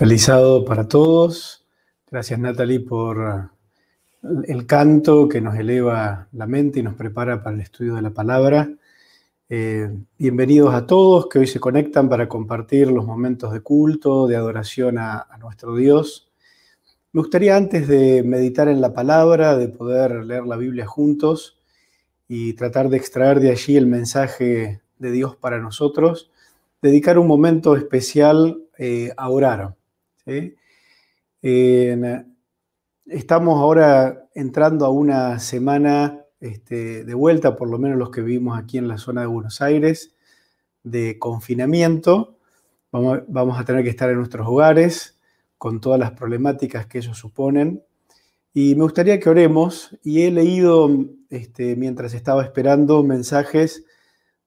Feliz sábado para todos. Gracias Natalie por el canto que nos eleva la mente y nos prepara para el estudio de la palabra. Eh, bienvenidos a todos que hoy se conectan para compartir los momentos de culto, de adoración a, a nuestro Dios. Me gustaría antes de meditar en la palabra, de poder leer la Biblia juntos y tratar de extraer de allí el mensaje de Dios para nosotros, dedicar un momento especial eh, a orar. Estamos ahora entrando a una semana este, de vuelta, por lo menos los que vivimos aquí en la zona de Buenos Aires, de confinamiento. Vamos, vamos a tener que estar en nuestros hogares con todas las problemáticas que ellos suponen. Y me gustaría que oremos, y he leído este, mientras estaba esperando mensajes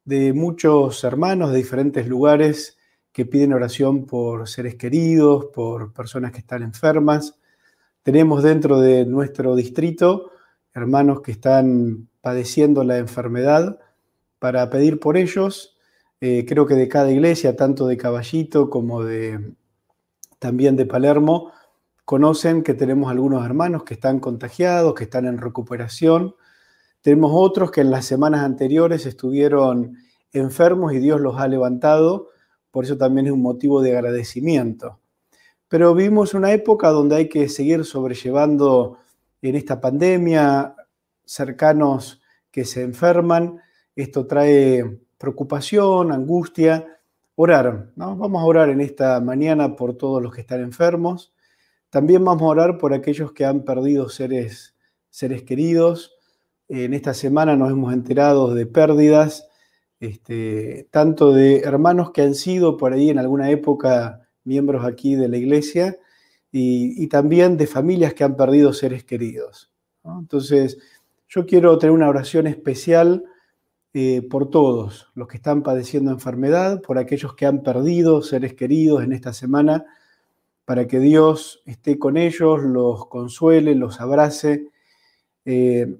de muchos hermanos de diferentes lugares que piden oración por seres queridos, por personas que están enfermas. Tenemos dentro de nuestro distrito hermanos que están padeciendo la enfermedad para pedir por ellos. Eh, creo que de cada iglesia, tanto de Caballito como de también de Palermo, conocen que tenemos algunos hermanos que están contagiados, que están en recuperación. Tenemos otros que en las semanas anteriores estuvieron enfermos y Dios los ha levantado, por eso también es un motivo de agradecimiento. Pero vivimos una época donde hay que seguir sobrellevando en esta pandemia cercanos que se enferman. Esto trae preocupación, angustia. Orar, ¿no? Vamos a orar en esta mañana por todos los que están enfermos. También vamos a orar por aquellos que han perdido seres, seres queridos. En esta semana nos hemos enterado de pérdidas este, tanto de hermanos que han sido por ahí en alguna época miembros aquí de la iglesia y, también de familias que han perdido seres queridos. Entonces, yo quiero tener una oración especial eh, por todos los que están padeciendo enfermedad, por aquellos que han perdido seres queridos en esta semana, para que Dios esté con ellos, los consuele, los abrace. Eh,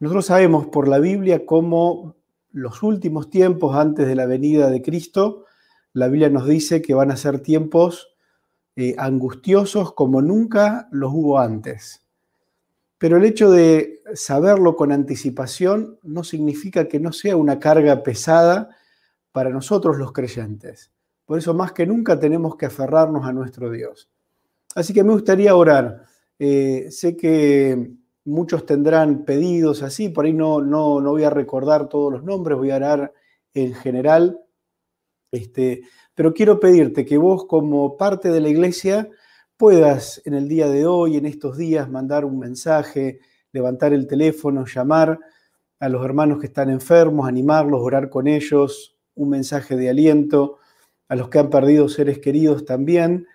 nosotros sabemos por la Biblia cómo los últimos tiempos antes de la venida de Cristo, la Biblia nos dice que van a ser tiempos eh, angustiosos como nunca los hubo antes. Pero el hecho de saberlo con anticipación no significa que no sea una carga pesada para nosotros los creyentes. Por eso más que nunca tenemos que aferrarnos a nuestro Dios. Así que me gustaría orar. Eh, sé que muchos tendrán pedidos así, por ahí no, no, no voy a recordar todos los nombres, voy a dar en general, este, pero quiero pedirte que vos como parte de la iglesia puedas en el día de hoy, en estos días, mandar un mensaje, levantar el teléfono, llamar a los hermanos que están enfermos, animarlos, orar con ellos, un mensaje de aliento, a los que han perdido seres queridos también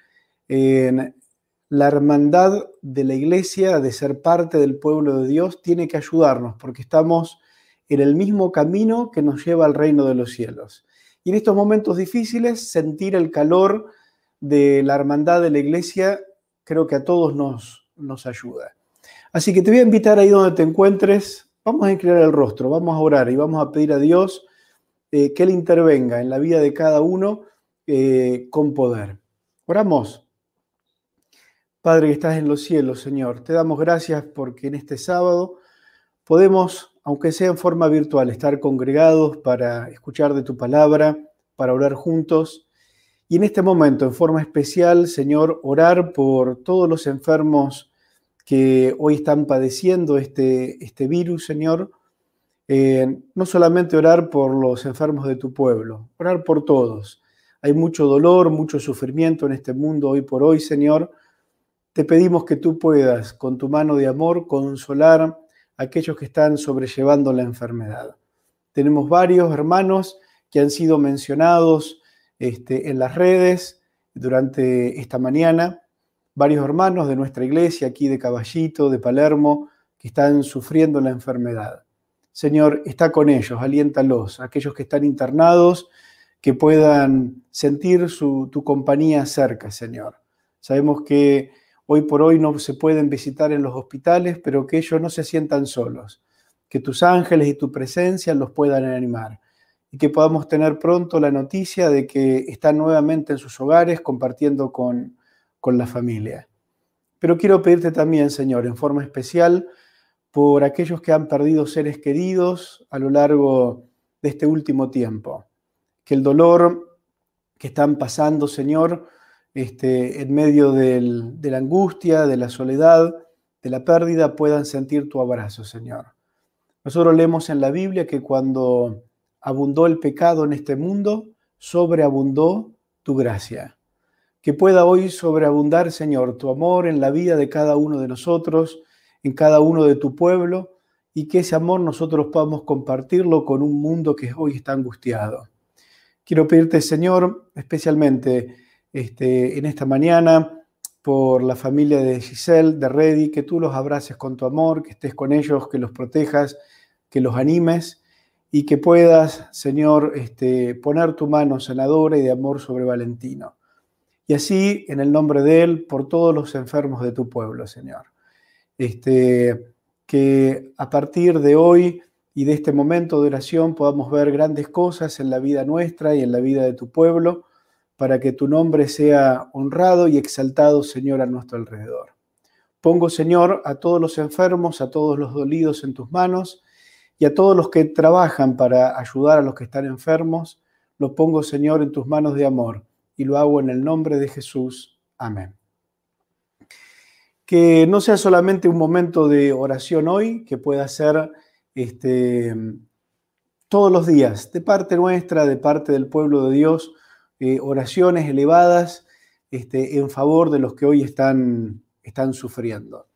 la hermandad de la iglesia, de ser parte del pueblo de Dios, tiene que ayudarnos porque estamos en el mismo camino que nos lleva al reino de los cielos. Y en estos momentos difíciles, sentir el calor de la hermandad de la iglesia creo que a todos nos, nos ayuda. Así que te voy a invitar ahí donde te encuentres, vamos a inclinar el rostro, vamos a orar y vamos a pedir a Dios eh, que Él intervenga en la vida de cada uno eh, con poder. Oramos. Padre que estás en los cielos, Señor, te damos gracias porque en este sábado podemos, aunque sea en forma virtual, estar congregados para escuchar de tu palabra, para orar juntos. Y en este momento, en forma especial, Señor, orar por todos los enfermos que hoy están padeciendo este, este virus, Señor. Eh, no solamente orar por los enfermos de tu pueblo, orar por todos. Hay mucho dolor, mucho sufrimiento en este mundo hoy por hoy, Señor te pedimos que tú puedas, con tu mano de amor, consolar a aquellos que están sobrellevando la enfermedad. Tenemos varios hermanos que han sido mencionados este, en las redes durante esta mañana, varios hermanos de nuestra iglesia aquí de Caballito, de Palermo, que están sufriendo la enfermedad. Señor, está con ellos, aliéntalos, aquellos que están internados, que puedan sentir tu compañía cerca, Señor. Sabemos que hoy por hoy no se pueden visitar en los hospitales, pero que ellos no se sientan solos, que tus ángeles y tu presencia los puedan animar y que podamos tener pronto la noticia de que están nuevamente en sus hogares compartiendo con, con la familia. Pero quiero pedirte también, Señor, en forma especial, por aquellos que han perdido seres queridos a lo largo de este último tiempo. Que el dolor que están pasando, Señor, este, en medio de la angustia, de la soledad, de la pérdida, puedan sentir tu abrazo, Señor. Nosotros leemos en la Biblia que cuando abundó el pecado en este mundo, sobreabundó tu gracia. Que pueda hoy sobreabundar, Señor, tu amor en la vida de cada uno de nosotros, en cada uno de tu pueblo, y que ese amor nosotros podamos compartirlo con un mundo que hoy está angustiado. Quiero pedirte, Señor, especialmente este, en esta mañana, por la familia de Giselle, de Reddy, que tú los abraces con tu amor, que estés con ellos, que los protejas, que los animes y que puedas, Señor, este, poner tu mano sanadora y de amor sobre Valentino. Y así, en el nombre de Él, por todos los enfermos de tu pueblo, Señor. Este, que a partir de hoy y de este momento de oración podamos ver grandes cosas en la vida nuestra y en la vida de tu pueblo, para que tu nombre sea honrado y exaltado, Señor, a nuestro alrededor. Pongo, Señor, a todos los enfermos, a todos los dolidos en tus manos, y a todos los que trabajan para ayudar a los que están enfermos, lo pongo, Señor, en tus manos de amor y lo hago en el nombre de Jesús. Amén. Que no sea solamente un momento de oración hoy, que pueda ser este, todos los días, de parte nuestra, de parte del pueblo de Dios, eh, oraciones elevadas este, en favor de los que hoy están, están sufriendo.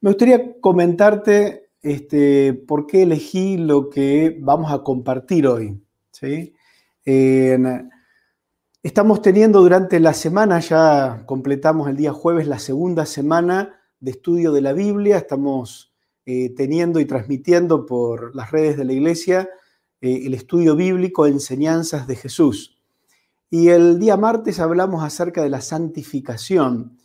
Me gustaría comentarte este, por qué elegí lo que vamos a compartir hoy. ¿sí? estamos teniendo durante la semana, ya completamos el día jueves la segunda semana de estudio de la Biblia, estamos eh, teniendo y transmitiendo por las redes de la iglesia eh, el estudio bíblico, enseñanzas de Jesús. Y el día martes hablamos acerca de la santificación.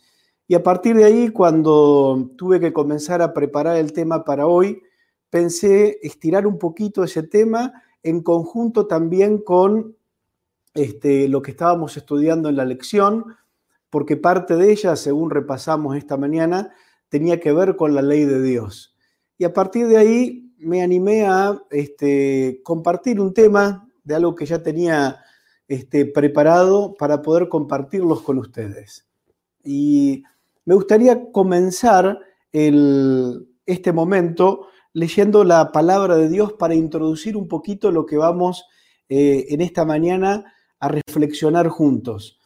Y a partir de ahí, cuando tuve que comenzar a preparar el tema para hoy, pensé estirar un poquito ese tema en conjunto también con este, lo que estábamos estudiando en la lección, porque parte de ella, según repasamos esta mañana, tenía que ver con la ley de Dios. Y a partir de ahí me animé a este, compartir un tema de algo que ya tenía este, preparado para poder compartirlos con ustedes. Y me gustaría comenzar este momento leyendo la palabra de Dios para introducir un poquito lo que vamos eh, en esta mañana a reflexionar juntos.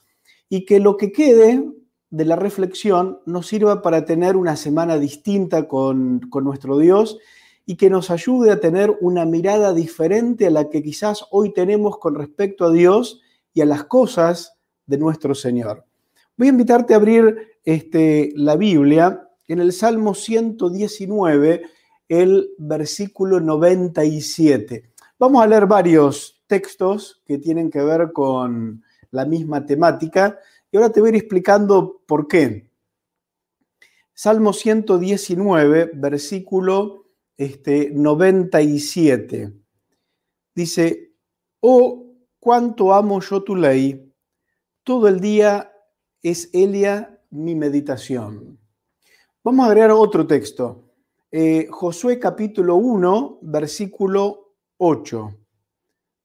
Y que lo que quede de la reflexión nos sirva para tener una semana distinta con, con nuestro Dios y que nos ayude a tener una mirada diferente a la que quizás hoy tenemos con respecto a Dios y a las cosas de nuestro Señor. Voy a invitarte a abrir este, la Biblia en el Salmo 119, el versículo 97. Vamos a leer varios textos que tienen que ver con la misma temática y ahora te voy a ir explicando por qué. Salmo 119, versículo este, 97. Dice, oh, cuánto amo yo tu ley, todo el día es Elia mi meditación. Vamos a agregar otro texto. Eh, Josué capítulo 1, versículo 8.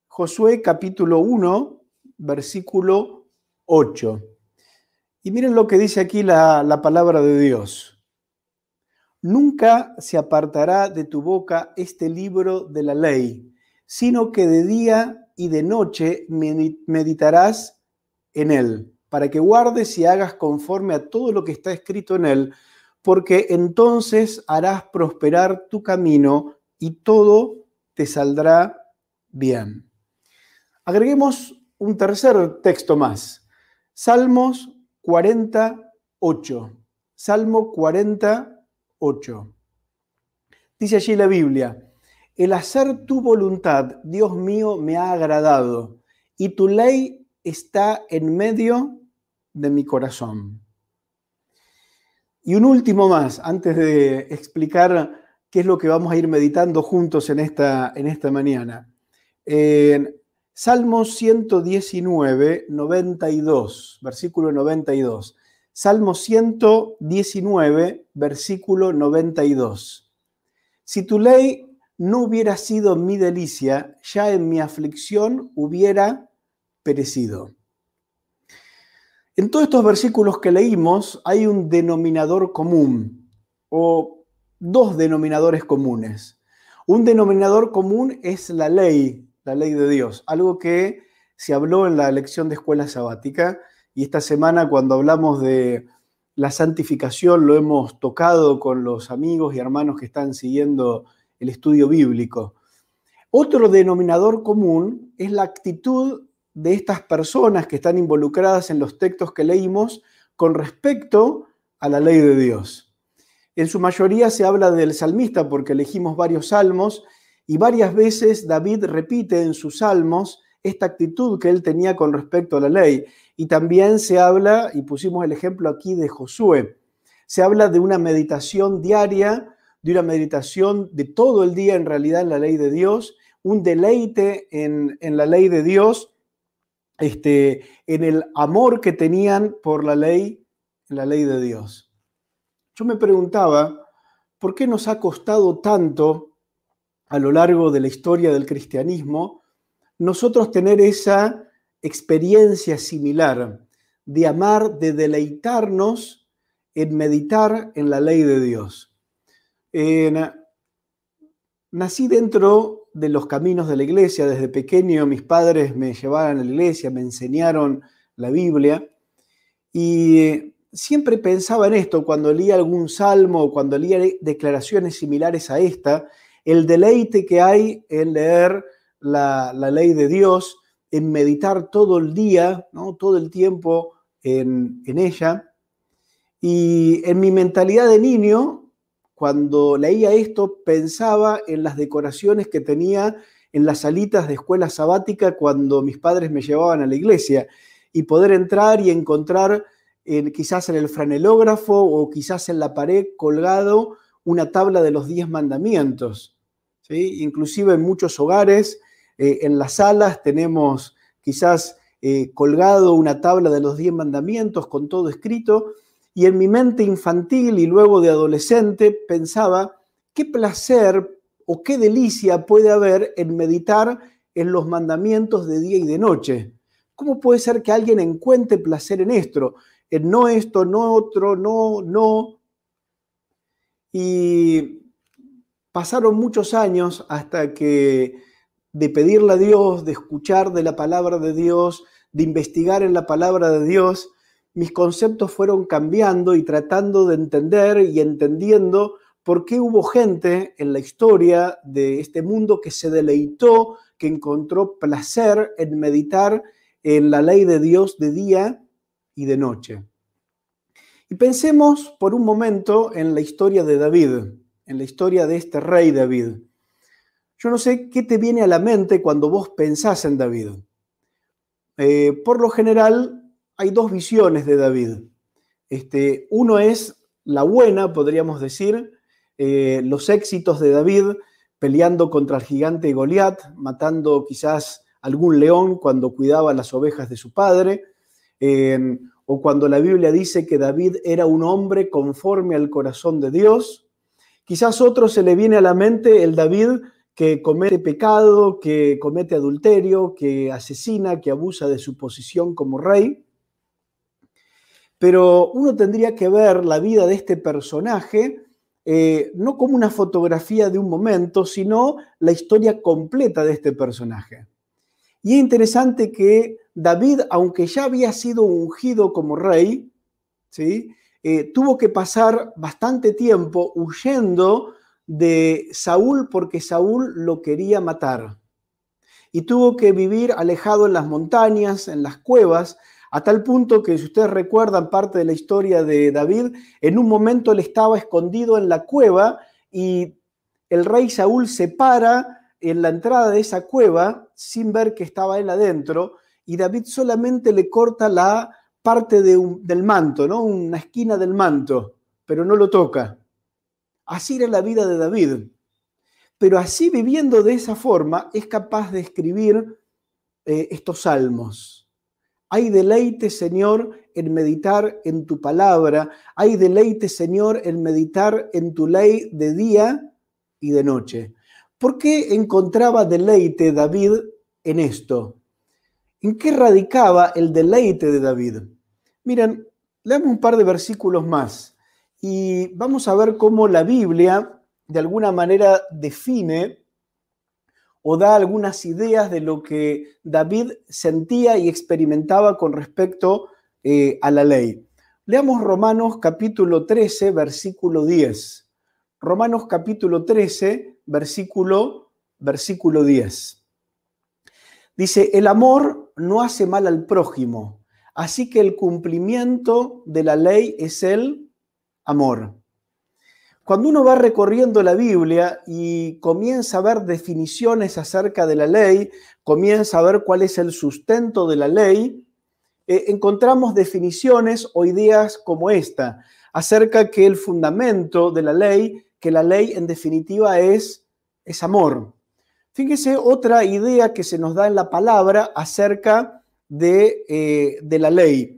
Josué capítulo 1, versículo 8. Y miren lo que dice aquí la, la palabra de Dios. Nunca se apartará de tu boca este libro de la ley, sino que de día y de noche meditarás en él para que guardes y hagas conforme a todo lo que está escrito en él, porque entonces harás prosperar tu camino y todo te saldrá bien. Agreguemos un tercer texto más. Salmos 48. Salmo 48. Dice allí la Biblia, el hacer tu voluntad, Dios mío, me ha agradado, y tu ley está en medio de mi corazón. Y un último más, antes de explicar qué es lo que vamos a ir meditando juntos en esta, en esta mañana. En Salmo 119, 92, versículo 92. Salmo 119, versículo 92. Si tu ley no hubiera sido mi delicia, ya en mi aflicción hubiera perecido. En todos estos versículos que leímos hay un denominador común o dos denominadores comunes. Un denominador común es la ley, la ley de Dios, algo que se habló en la lección de escuela sabática y esta semana cuando hablamos de la santificación lo hemos tocado con los amigos y hermanos que están siguiendo el estudio bíblico. Otro denominador común es la actitud de estas personas que están involucradas en los textos que leímos con respecto a la ley de Dios. En su mayoría se habla del salmista porque elegimos varios salmos y varias veces David repite en sus salmos esta actitud que él tenía con respecto a la ley. Y también se habla, y pusimos el ejemplo aquí de Josué, se habla de una meditación diaria, de una meditación de todo el día en realidad en la ley de Dios, un deleite en, la ley de Dios, este, en el amor que tenían por la ley, la ley de Dios. Yo me preguntaba, ¿por qué nos ha costado tanto a lo largo de la historia del cristianismo nosotros tener esa experiencia similar de amar, de deleitarnos en meditar en la ley de Dios. nací dentro de los caminos de la iglesia, desde pequeño mis padres me llevaban a la iglesia, me enseñaron la Biblia y siempre pensaba en esto cuando leía algún salmo o cuando leía declaraciones similares a esta, el deleite que hay en leer la, ley de Dios, en meditar todo el día, ¿no? todo el tiempo en, en ella. Y en mi mentalidad de niño, cuando leía esto, pensaba en las decoraciones que tenía en las salitas de escuela sabática cuando mis padres me llevaban a la iglesia y poder entrar y encontrar quizás en el franelógrafo o quizás en la pared colgado una tabla de los diez mandamientos. ¿sí? Inclusive en muchos hogares eh, en las salas tenemos quizás eh, colgado una tabla de los diez mandamientos con todo escrito, y en mi mente infantil y luego de adolescente pensaba, qué placer o qué delicia puede haber en meditar en los mandamientos de día y de noche. ¿Cómo puede ser que alguien encuentre placer en esto? En no esto, no otro, no, no. Y pasaron muchos años hasta que de pedirle a Dios, de escuchar de la palabra de Dios, de investigar en la palabra de Dios, mis conceptos fueron cambiando y tratando de entender y entendiendo por qué hubo gente en la historia de este mundo que se deleitó, que encontró placer en meditar en la ley de Dios de día y de noche. Y pensemos por un momento en la historia de David, en la historia de este rey David. Yo no sé qué te viene a la mente cuando vos pensás en David. Eh, por lo general, hay dos visiones de David. Este, uno es la buena, podríamos decir, eh, los éxitos de David peleando contra el gigante Goliat, matando quizás algún león cuando cuidaba las ovejas de su padre, eh, o cuando la Biblia dice que David era un hombre conforme al corazón de Dios. Quizás otro se le viene a la mente el David que comete pecado, que comete adulterio, que asesina, que abusa de su posición como rey. Pero uno tendría que ver la vida de este personaje eh, no como una fotografía de un momento, sino la historia completa de este personaje. Y es interesante que David, aunque ya había sido ungido como rey, ¿sí? Eh, tuvo que pasar bastante tiempo huyendo de Saúl porque Saúl lo quería matar. Y tuvo que vivir alejado en las montañas, en las cuevas, a tal punto que si ustedes recuerdan parte de la historia de David, en un momento él estaba escondido en la cueva y el rey Saúl se para en la entrada de esa cueva sin ver que estaba él adentro y David solamente le corta la parte del manto, ¿no? una esquina del manto, pero no lo toca. Así era la vida de David. Pero así viviendo de esa forma es capaz de escribir eh, estos salmos. Hay deleite, Señor, en meditar en tu palabra. Hay deleite, Señor, en meditar en tu ley de día y de noche. ¿Por qué encontraba deleite David en esto? ¿En qué radicaba el deleite de David? Miren, leamos un par de versículos más y vamos a ver cómo la Biblia de alguna manera define o da algunas ideas de lo que David sentía y experimentaba con respecto eh, a la ley. Leamos Romanos capítulo 13, versículo 10. Romanos capítulo 13, versículo, versículo 10. Dice, el amor no hace mal al prójimo, así que el cumplimiento de la ley es el amor. Cuando uno va recorriendo la Biblia y comienza a ver definiciones acerca de la ley, comienza a ver cuál es el sustento de la ley, eh, encontramos definiciones o ideas como esta, acerca que el fundamento de la ley, que la ley en definitiva es, es amor. Fíjese otra idea que se nos da en la palabra acerca de, eh, de la ley.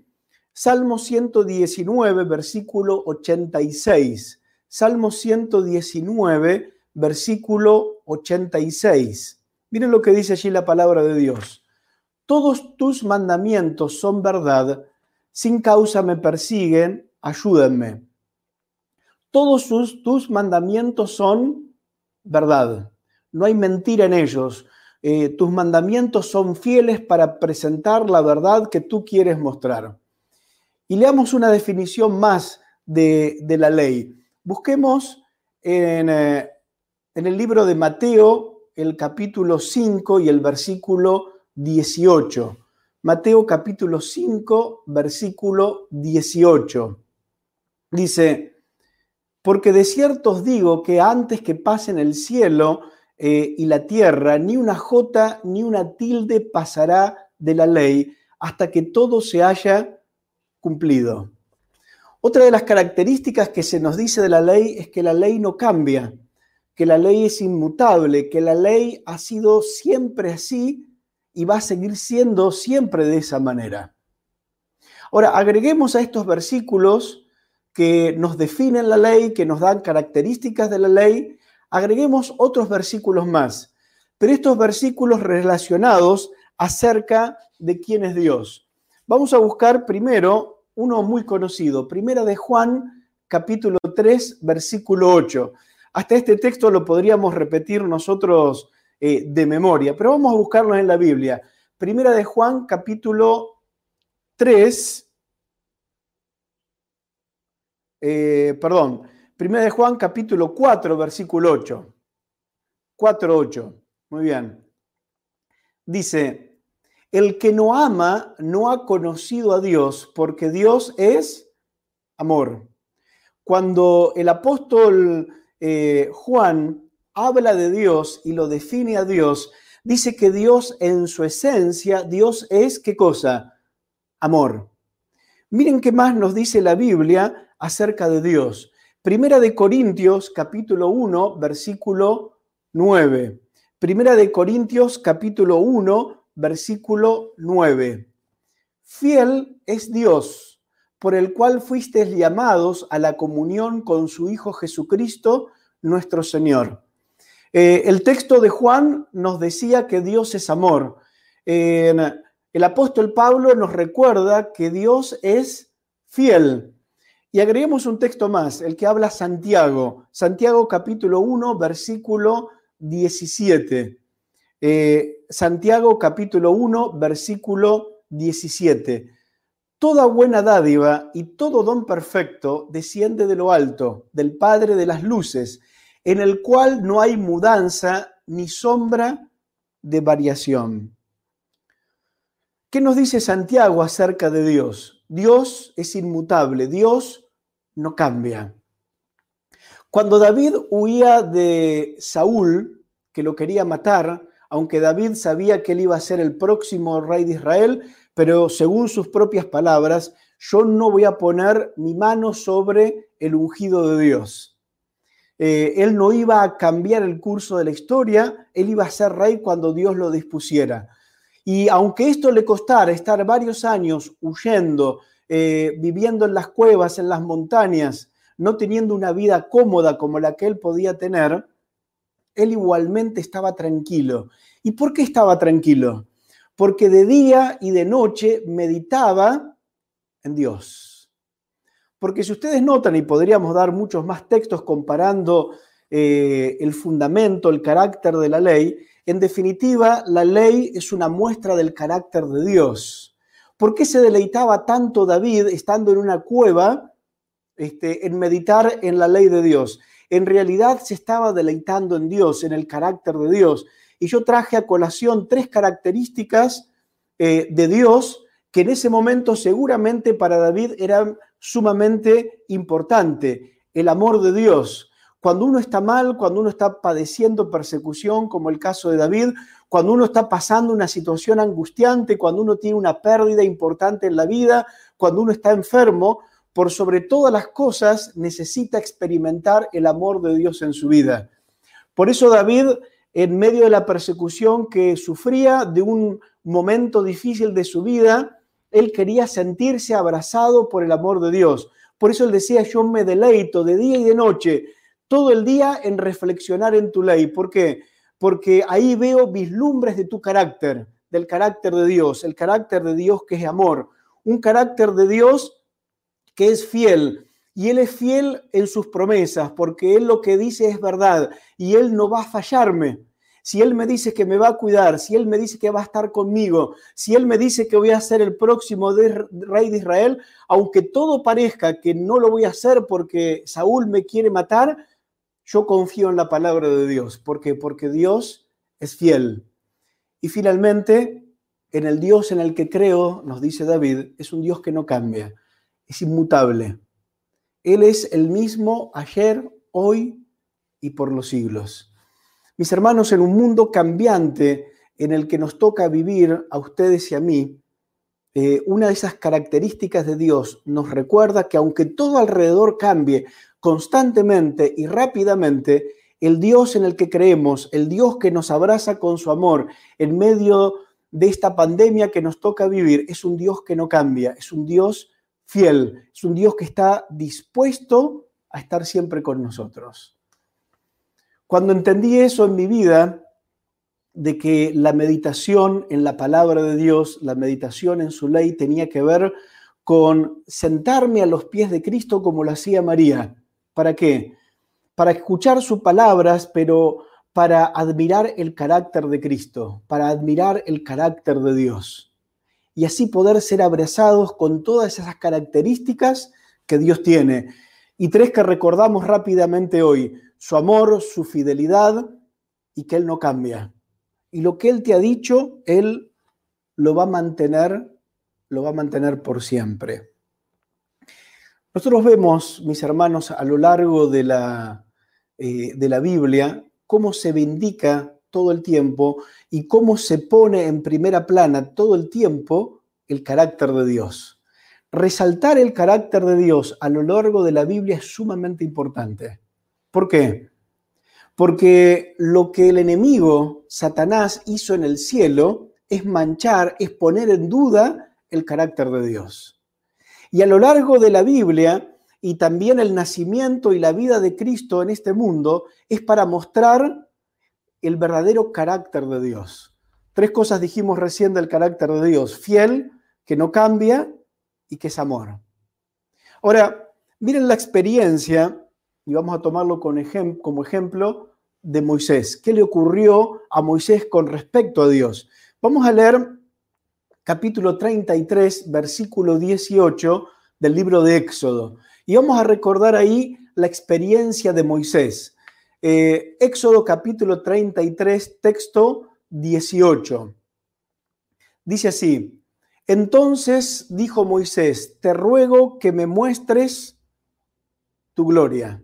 Salmo 119, versículo 86. Salmo 119, versículo 86. Miren lo que dice allí la palabra de Dios. Todos tus mandamientos son verdad, sin causa me persiguen, ayúdenme. Todos tus mandamientos son verdad, no hay mentira en ellos. Eh, tus mandamientos son fieles para presentar la verdad que tú quieres mostrar. Y leamos una definición más de, la ley. Busquemos en, eh, en el libro de Mateo el capítulo 5 y el versículo 18. Mateo capítulo 5, versículo 18. Dice, porque de cierto os digo que antes que pasen el cielo eh, y la tierra, ni una jota ni una tilde pasará de la ley hasta que todo se haya cumplido. Otra de las características que se nos dice de la ley es que la ley no cambia, que la ley es inmutable, que la ley ha sido siempre así y va a seguir siendo siempre de esa manera. Ahora, agreguemos a estos versículos que nos definen la ley, que nos dan características de la ley, agreguemos otros versículos más, pero estos versículos relacionados acerca de quién es Dios. Vamos a buscar primero uno muy conocido, Primera de Juan, capítulo 3, versículo 8. Hasta este texto lo podríamos repetir nosotros eh, de memoria, pero vamos a buscarlo en la Biblia. Primera de Juan, capítulo 3, eh, perdón, Primera de Juan, capítulo 4, versículo 8. 4, 8. Muy bien. Dice, el que no ama no ha conocido a Dios, porque Dios es amor. Cuando el apóstol eh, Juan habla de Dios y lo define a Dios, dice que Dios en su esencia, Dios es qué cosa? Amor. Miren qué más nos dice la Biblia acerca de Dios. Primera de Corintios capítulo 1, versículo 9. Primera de Corintios capítulo 1, versículo 9. Fiel es Dios, por el cual fuisteis llamados a la comunión con su Hijo Jesucristo, nuestro Señor. Eh, el texto de Juan nos decía que Dios es amor. el apóstol Pablo nos recuerda que Dios es fiel. Y agreguemos un texto más, el que habla Santiago. Santiago capítulo 1, versículo 17. Eh, Santiago capítulo 1, versículo 17. Toda buena dádiva y todo don perfecto desciende de lo alto, del Padre de las Luces, en el cual no hay mudanza ni sombra de variación. ¿Qué nos dice Santiago acerca de Dios? Dios es inmutable, Dios no cambia. Cuando David huía de Saúl, que lo quería matar, aunque David sabía que él iba a ser el próximo rey de Israel, pero según sus propias palabras, yo no voy a poner mi mano sobre el ungido de Dios. Eh, él no iba a cambiar el curso de la historia, él iba a ser rey cuando Dios lo dispusiera. Y aunque esto le costara estar varios años huyendo, eh, viviendo en las cuevas, en las montañas, no teniendo una vida cómoda como la que él podía tener, él igualmente estaba tranquilo. ¿Y por qué estaba tranquilo? Porque de día y de noche meditaba en Dios. Porque si ustedes notan, y podríamos dar muchos más textos comparando eh, el fundamento, el carácter de la ley, en definitiva, la ley es una muestra del carácter de Dios. ¿Por qué se deleitaba tanto David estando en una cueva este, en meditar en la ley de Dios? En realidad se estaba deleitando en Dios, en el carácter de Dios. Y yo traje a colación tres características eh, de Dios que en ese momento seguramente para David eran sumamente importante. El amor de Dios, cuando uno está mal, cuando uno está padeciendo persecución, como el caso de David, cuando uno está pasando una situación angustiante, cuando uno tiene una pérdida importante en la vida, cuando uno está enfermo, por sobre todas las cosas necesita experimentar el amor de Dios en su vida. Por eso David, en medio de la persecución que sufría, de un momento difícil de su vida, él quería sentirse abrazado por el amor de Dios. Por eso él decía, yo me deleito de día y de noche todo el día en reflexionar en tu ley. ¿Por qué? Porque ahí veo vislumbres de tu carácter, del carácter de Dios, el carácter de Dios que es amor, un carácter de Dios que es fiel. Y Él es fiel en sus promesas, porque Él lo que dice es verdad y Él no va a fallarme. Si Él me dice que me va a cuidar, si Él me dice que va a estar conmigo, si Él me dice que voy a ser el próximo rey de Israel, aunque todo parezca que no lo voy a hacer porque Saúl me quiere matar, yo confío en la palabra de Dios. ¿Por qué? Porque Dios es fiel. Y finalmente, en el Dios en el que creo, nos dice David, es un Dios que no cambia, es inmutable. Él es el mismo ayer, hoy y por los siglos. Mis hermanos, en un mundo cambiante en el que nos toca vivir a ustedes y a mí, eh, una de esas características de Dios nos recuerda que aunque todo alrededor cambie, constantemente y rápidamente, el Dios en el que creemos, el Dios que nos abraza con su amor en medio de esta pandemia que nos toca vivir, es un Dios que no cambia, es un Dios fiel, es un Dios que está dispuesto a estar siempre con nosotros. Cuando entendí eso en mi vida, de que la meditación en la palabra de Dios, la meditación en su ley tenía que ver con sentarme a los pies de Cristo como lo hacía María, ¿Para qué? Para escuchar sus palabras, pero para admirar el carácter de Cristo, para admirar el carácter de Dios. Y así poder ser abrazados con todas esas características que Dios tiene. Y tres que recordamos rápidamente hoy, su amor, su fidelidad y que Él no cambia. Y lo que Él te ha dicho, Él lo va a mantener, lo va a mantener por siempre. Nosotros vemos, mis hermanos, a lo largo de la, eh, de la Biblia, cómo se vindica todo el tiempo y cómo se pone en primera plana todo el tiempo el carácter de Dios. Resaltar el carácter de Dios a lo largo de la Biblia es sumamente importante. ¿Por qué? Porque lo que el enemigo, Satanás, hizo en el cielo es manchar, es poner en duda el carácter de Dios. Y a lo largo de la Biblia y también el nacimiento y la vida de Cristo en este mundo es para mostrar el verdadero carácter de Dios. Tres cosas dijimos recién del carácter de Dios. Fiel, que no cambia y que es amor. Ahora, miren la experiencia, y vamos a tomarlo como ejemplo, de Moisés. ¿Qué le ocurrió a Moisés con respecto a Dios? Vamos a leer capítulo 33, versículo 18 del libro de Éxodo. Y vamos a recordar ahí la experiencia de Moisés. Eh, Éxodo capítulo 33, texto 18. Dice así, entonces dijo Moisés, te ruego que me muestres tu gloria.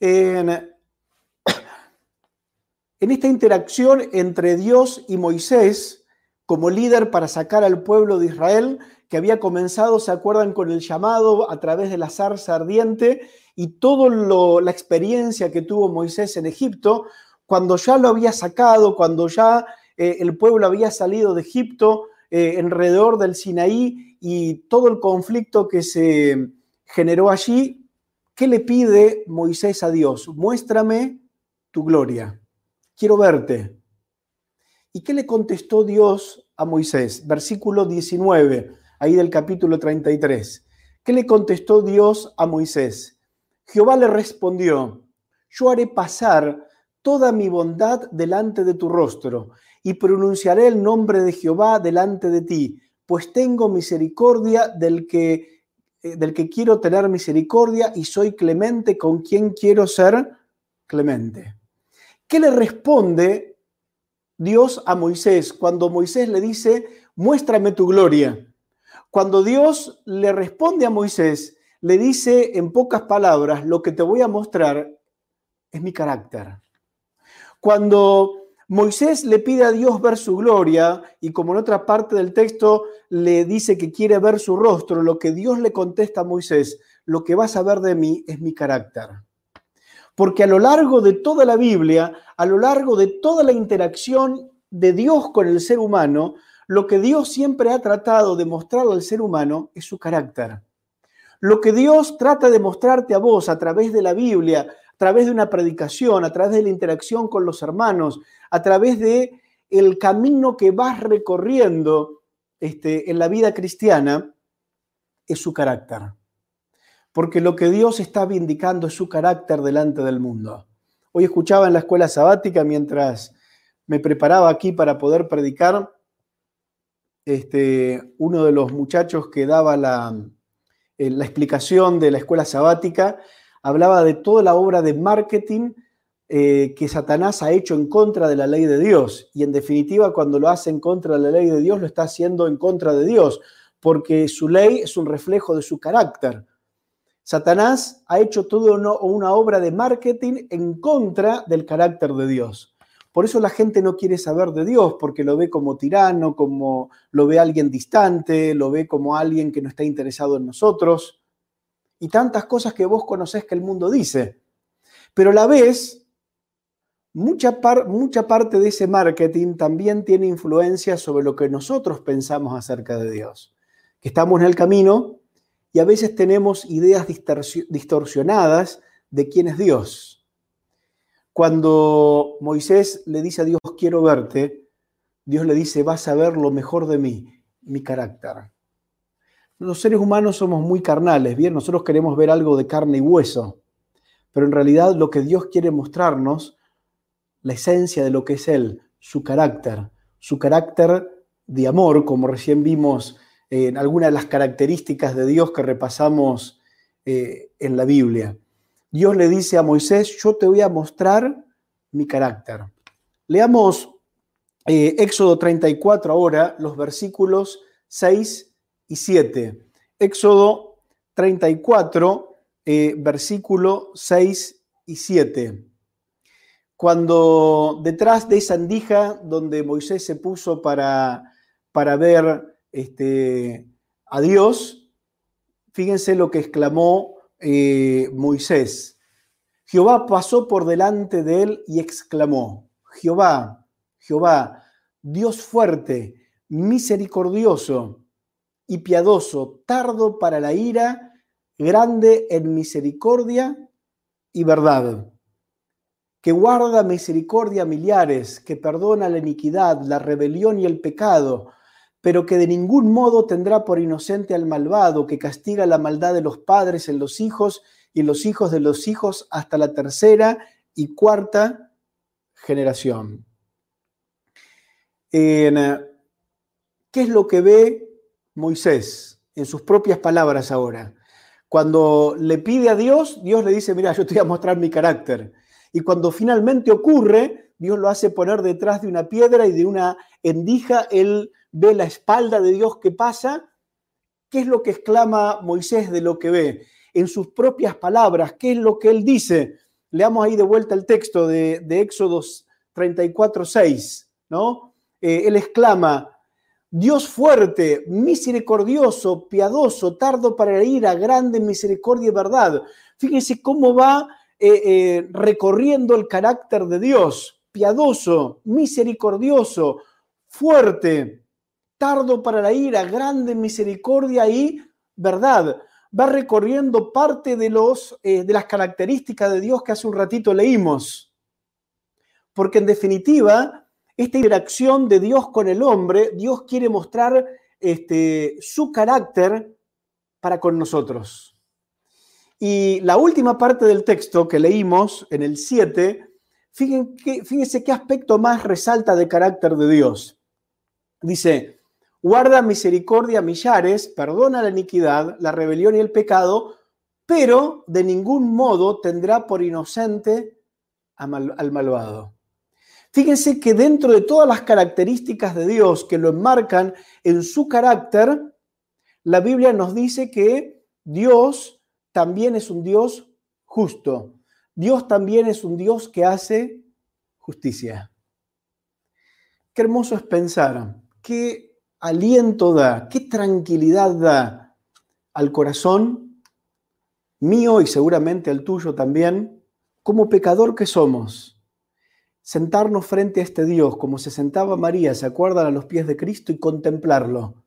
En, en esta interacción entre Dios y Moisés, como líder para sacar al pueblo de Israel, que había comenzado, se acuerdan, con el llamado a través de la zarza ardiente y toda la experiencia que tuvo Moisés en Egipto, cuando ya lo había sacado, cuando ya eh, el pueblo había salido de Egipto eh, alrededor del Sinaí y todo el conflicto que se generó allí, ¿qué le pide Moisés a Dios? Muéstrame tu gloria, quiero verte. ¿Y qué le contestó Dios a Moisés? Versículo 19, ahí del capítulo 33. ¿Qué le contestó Dios a Moisés? Jehová le respondió, yo haré pasar toda mi bondad delante de tu rostro y pronunciaré el nombre de Jehová delante de ti, pues tengo misericordia del que, eh, del que quiero tener misericordia y soy clemente con quien quiero ser clemente. ¿Qué le responde Dios a Moisés cuando Moisés le dice, muéstrame tu gloria? Cuando Dios le responde a Moisés, le dice en pocas palabras, lo que te voy a mostrar es mi carácter. Cuando Moisés le pide a Dios ver su gloria y como en otra parte del texto le dice que quiere ver su rostro, lo que Dios le contesta a Moisés, lo que vas a ver de mí es mi carácter. Porque a lo largo de toda la Biblia, a lo largo de toda la interacción de Dios con el ser humano, lo que Dios siempre ha tratado de mostrar al ser humano es su carácter. Lo que Dios trata de mostrarte a vos a través de la Biblia, a través de una predicación, a través de la interacción con los hermanos, a través de el camino que vas recorriendo este, en la vida cristiana, es su carácter. Porque lo que Dios está vindicando es su carácter delante del mundo. Hoy escuchaba en la escuela sabática mientras me preparaba aquí para poder predicar, este, uno de los muchachos que daba la, eh, la explicación de la escuela sabática, hablaba de toda la obra de marketing eh, que Satanás ha hecho en contra de la ley de Dios. Y en definitiva, cuando lo hace en contra de la ley de Dios, lo está haciendo en contra de Dios, porque su ley es un reflejo de su carácter. Satanás ha hecho toda una obra de marketing en contra del carácter de Dios. Por eso la gente no quiere saber de Dios, porque lo ve como tirano, como lo ve alguien distante, lo ve como alguien que no está interesado en nosotros. Y tantas cosas que vos conocés que el mundo dice. Pero a la vez, mucha, mucha parte de ese marketing también tiene influencia sobre lo que nosotros pensamos acerca de Dios. Que estamos en el camino y a veces tenemos ideas distorsionadas de quién es Dios cuando Moisés le dice a Dios, quiero verte, Dios le dice, vas a ver lo mejor de mí, mi carácter. Los seres humanos somos muy carnales, bien, nosotros queremos ver algo de carne y hueso, pero en realidad lo que Dios quiere mostrarnos, la esencia de lo que es Él, su carácter, su carácter de amor, como recién vimos en algunas de las características de Dios que repasamos eh, en la Biblia. Dios le dice a Moisés, yo te voy a mostrar mi carácter. Leamos eh, Éxodo 34 ahora, los versículos 6 y 7. Éxodo 34, eh, versículo 6 y 7. Cuando detrás de esa andija donde Moisés se puso para, para ver este, a Dios, fíjense lo que exclamó eh, Moisés. Jehová pasó por delante de él y exclamó, Jehová, Jehová, Dios fuerte, misericordioso y piadoso, tardo para la ira, grande en misericordia y verdad, que guarda misericordia a millares, que perdona la iniquidad, la rebelión y el pecado, pero que de ningún modo tendrá por inocente al malvado, que castiga la maldad de los padres en los hijos y en los hijos de los hijos hasta la tercera y cuarta generación. ¿Qué es lo que ve Moisés en sus propias palabras ahora? Cuando le pide a Dios, Dios le dice, mira, yo te voy a mostrar mi carácter. Y cuando finalmente ocurre, Dios lo hace poner detrás de una piedra y de una endija, él ve la espalda de Dios que pasa, ¿qué es lo que exclama Moisés de lo que ve? En sus propias palabras, ¿qué es lo que él dice? Leamos ahí de vuelta el texto de, de Éxodos 34, 6, ¿no? Eh, él exclama, Dios fuerte, misericordioso, piadoso, tardo para la ira, grande misericordia y verdad. Fíjense cómo va eh, eh, recorriendo el carácter de Dios. piadoso, misericordioso, fuerte, tardo para la ira, grande misericordia y verdad. Va recorriendo parte de, los, eh, de las características de Dios que hace un ratito leímos. Porque en definitiva, esta interacción de Dios con el hombre, Dios quiere mostrar este, su carácter para con nosotros. Y la última parte del texto que leímos en el 7, fíjense qué aspecto más resalta de carácter de Dios. Dice, guarda misericordia millares, perdona la iniquidad, la rebelión y el pecado, pero de ningún modo tendrá por inocente al malvado. Fíjense que dentro de todas las características de Dios que lo enmarcan en su carácter, la Biblia nos dice que Dios también es un Dios justo. Dios también es un Dios que hace justicia. Qué hermoso es pensar, qué aliento da, qué tranquilidad da al corazón mío y seguramente al tuyo también, como pecador que somos. Sentarnos frente a este Dios, como se sentaba María, se acuerdan a los pies de Cristo y contemplarlo.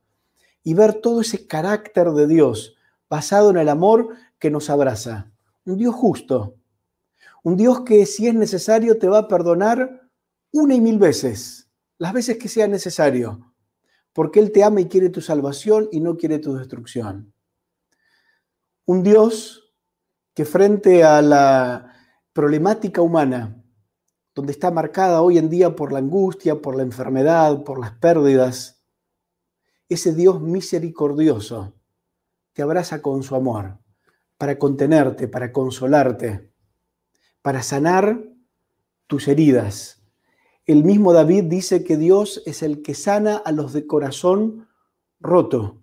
Y ver todo ese carácter de Dios basado en el amor que nos abraza. Un Dios justo, un Dios que si es necesario te va a perdonar una y mil veces, las veces que sea necesario, porque Él te ama y quiere tu salvación y no quiere tu destrucción. Un Dios que frente a la problemática humana, donde está marcada hoy en día por la angustia, por la enfermedad, por las pérdidas, ese Dios misericordioso te abraza con su amor para contenerte, para consolarte, para sanar tus heridas. El mismo David dice que Dios es el que sana a los de corazón roto.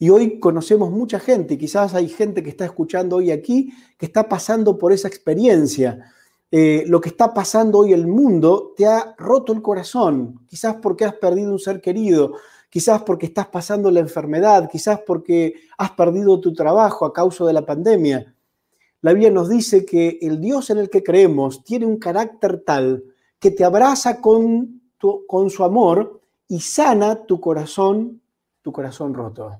Y hoy conocemos mucha gente, quizás hay gente que está escuchando hoy aquí, que está pasando por esa experiencia. Eh, lo que está pasando hoy el mundo te ha roto el corazón, quizás porque has perdido un ser querido, quizás porque estás pasando la enfermedad, quizás porque has perdido tu trabajo a causa de la pandemia. La Biblia nos dice que el Dios en el que creemos tiene un carácter tal que te abraza con, con su amor y sana tu corazón, tu corazón roto.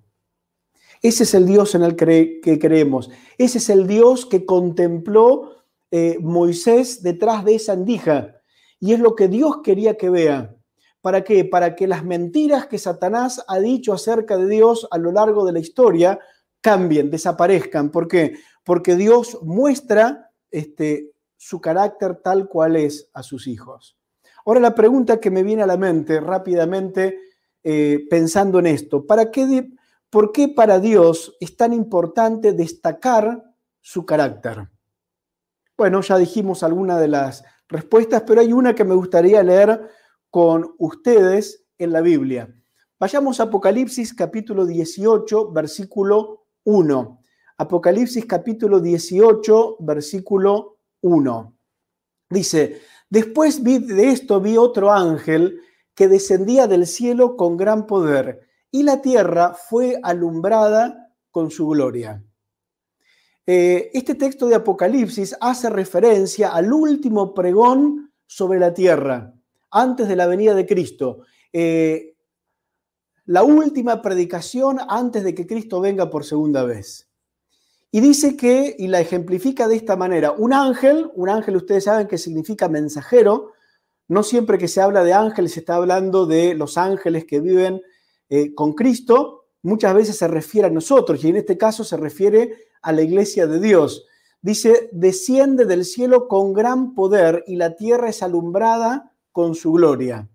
Ese es el Dios en el que creemos. Ese es el Dios que contempló eh, Moisés detrás de esa andija. Y es lo que Dios quería que vea. ¿Para qué? Para que las mentiras que Satanás ha dicho acerca de Dios a lo largo de la historia cambien, desaparezcan. ¿Por qué? Porque Dios muestra este, su carácter tal cual es a sus hijos. Ahora la pregunta que me viene a la mente rápidamente eh, pensando en esto, ¿para qué, ¿por qué para Dios es tan importante destacar su carácter? Bueno, ya dijimos alguna de las respuestas, pero hay una que me gustaría leer con ustedes en la Biblia. Vayamos a Apocalipsis capítulo 18, versículo 1. Apocalipsis capítulo 18, versículo 1. Dice, después de esto vi otro ángel que descendía del cielo con gran poder, y la tierra fue alumbrada con su gloria. Eh, este texto de Apocalipsis hace referencia al último pregón sobre la tierra antes de la venida de Cristo. Eh, la última predicación antes de que Cristo venga por segunda vez. Y dice que, y la ejemplifica de esta manera, un ángel, un ángel ustedes saben que significa mensajero, no siempre que se habla de ángeles se está hablando de los ángeles que viven eh, con Cristo, muchas veces se refiere a nosotros y en este caso se refiere a la iglesia de Dios. Dice, desciende del cielo con gran poder y la tierra es alumbrada con su gloria.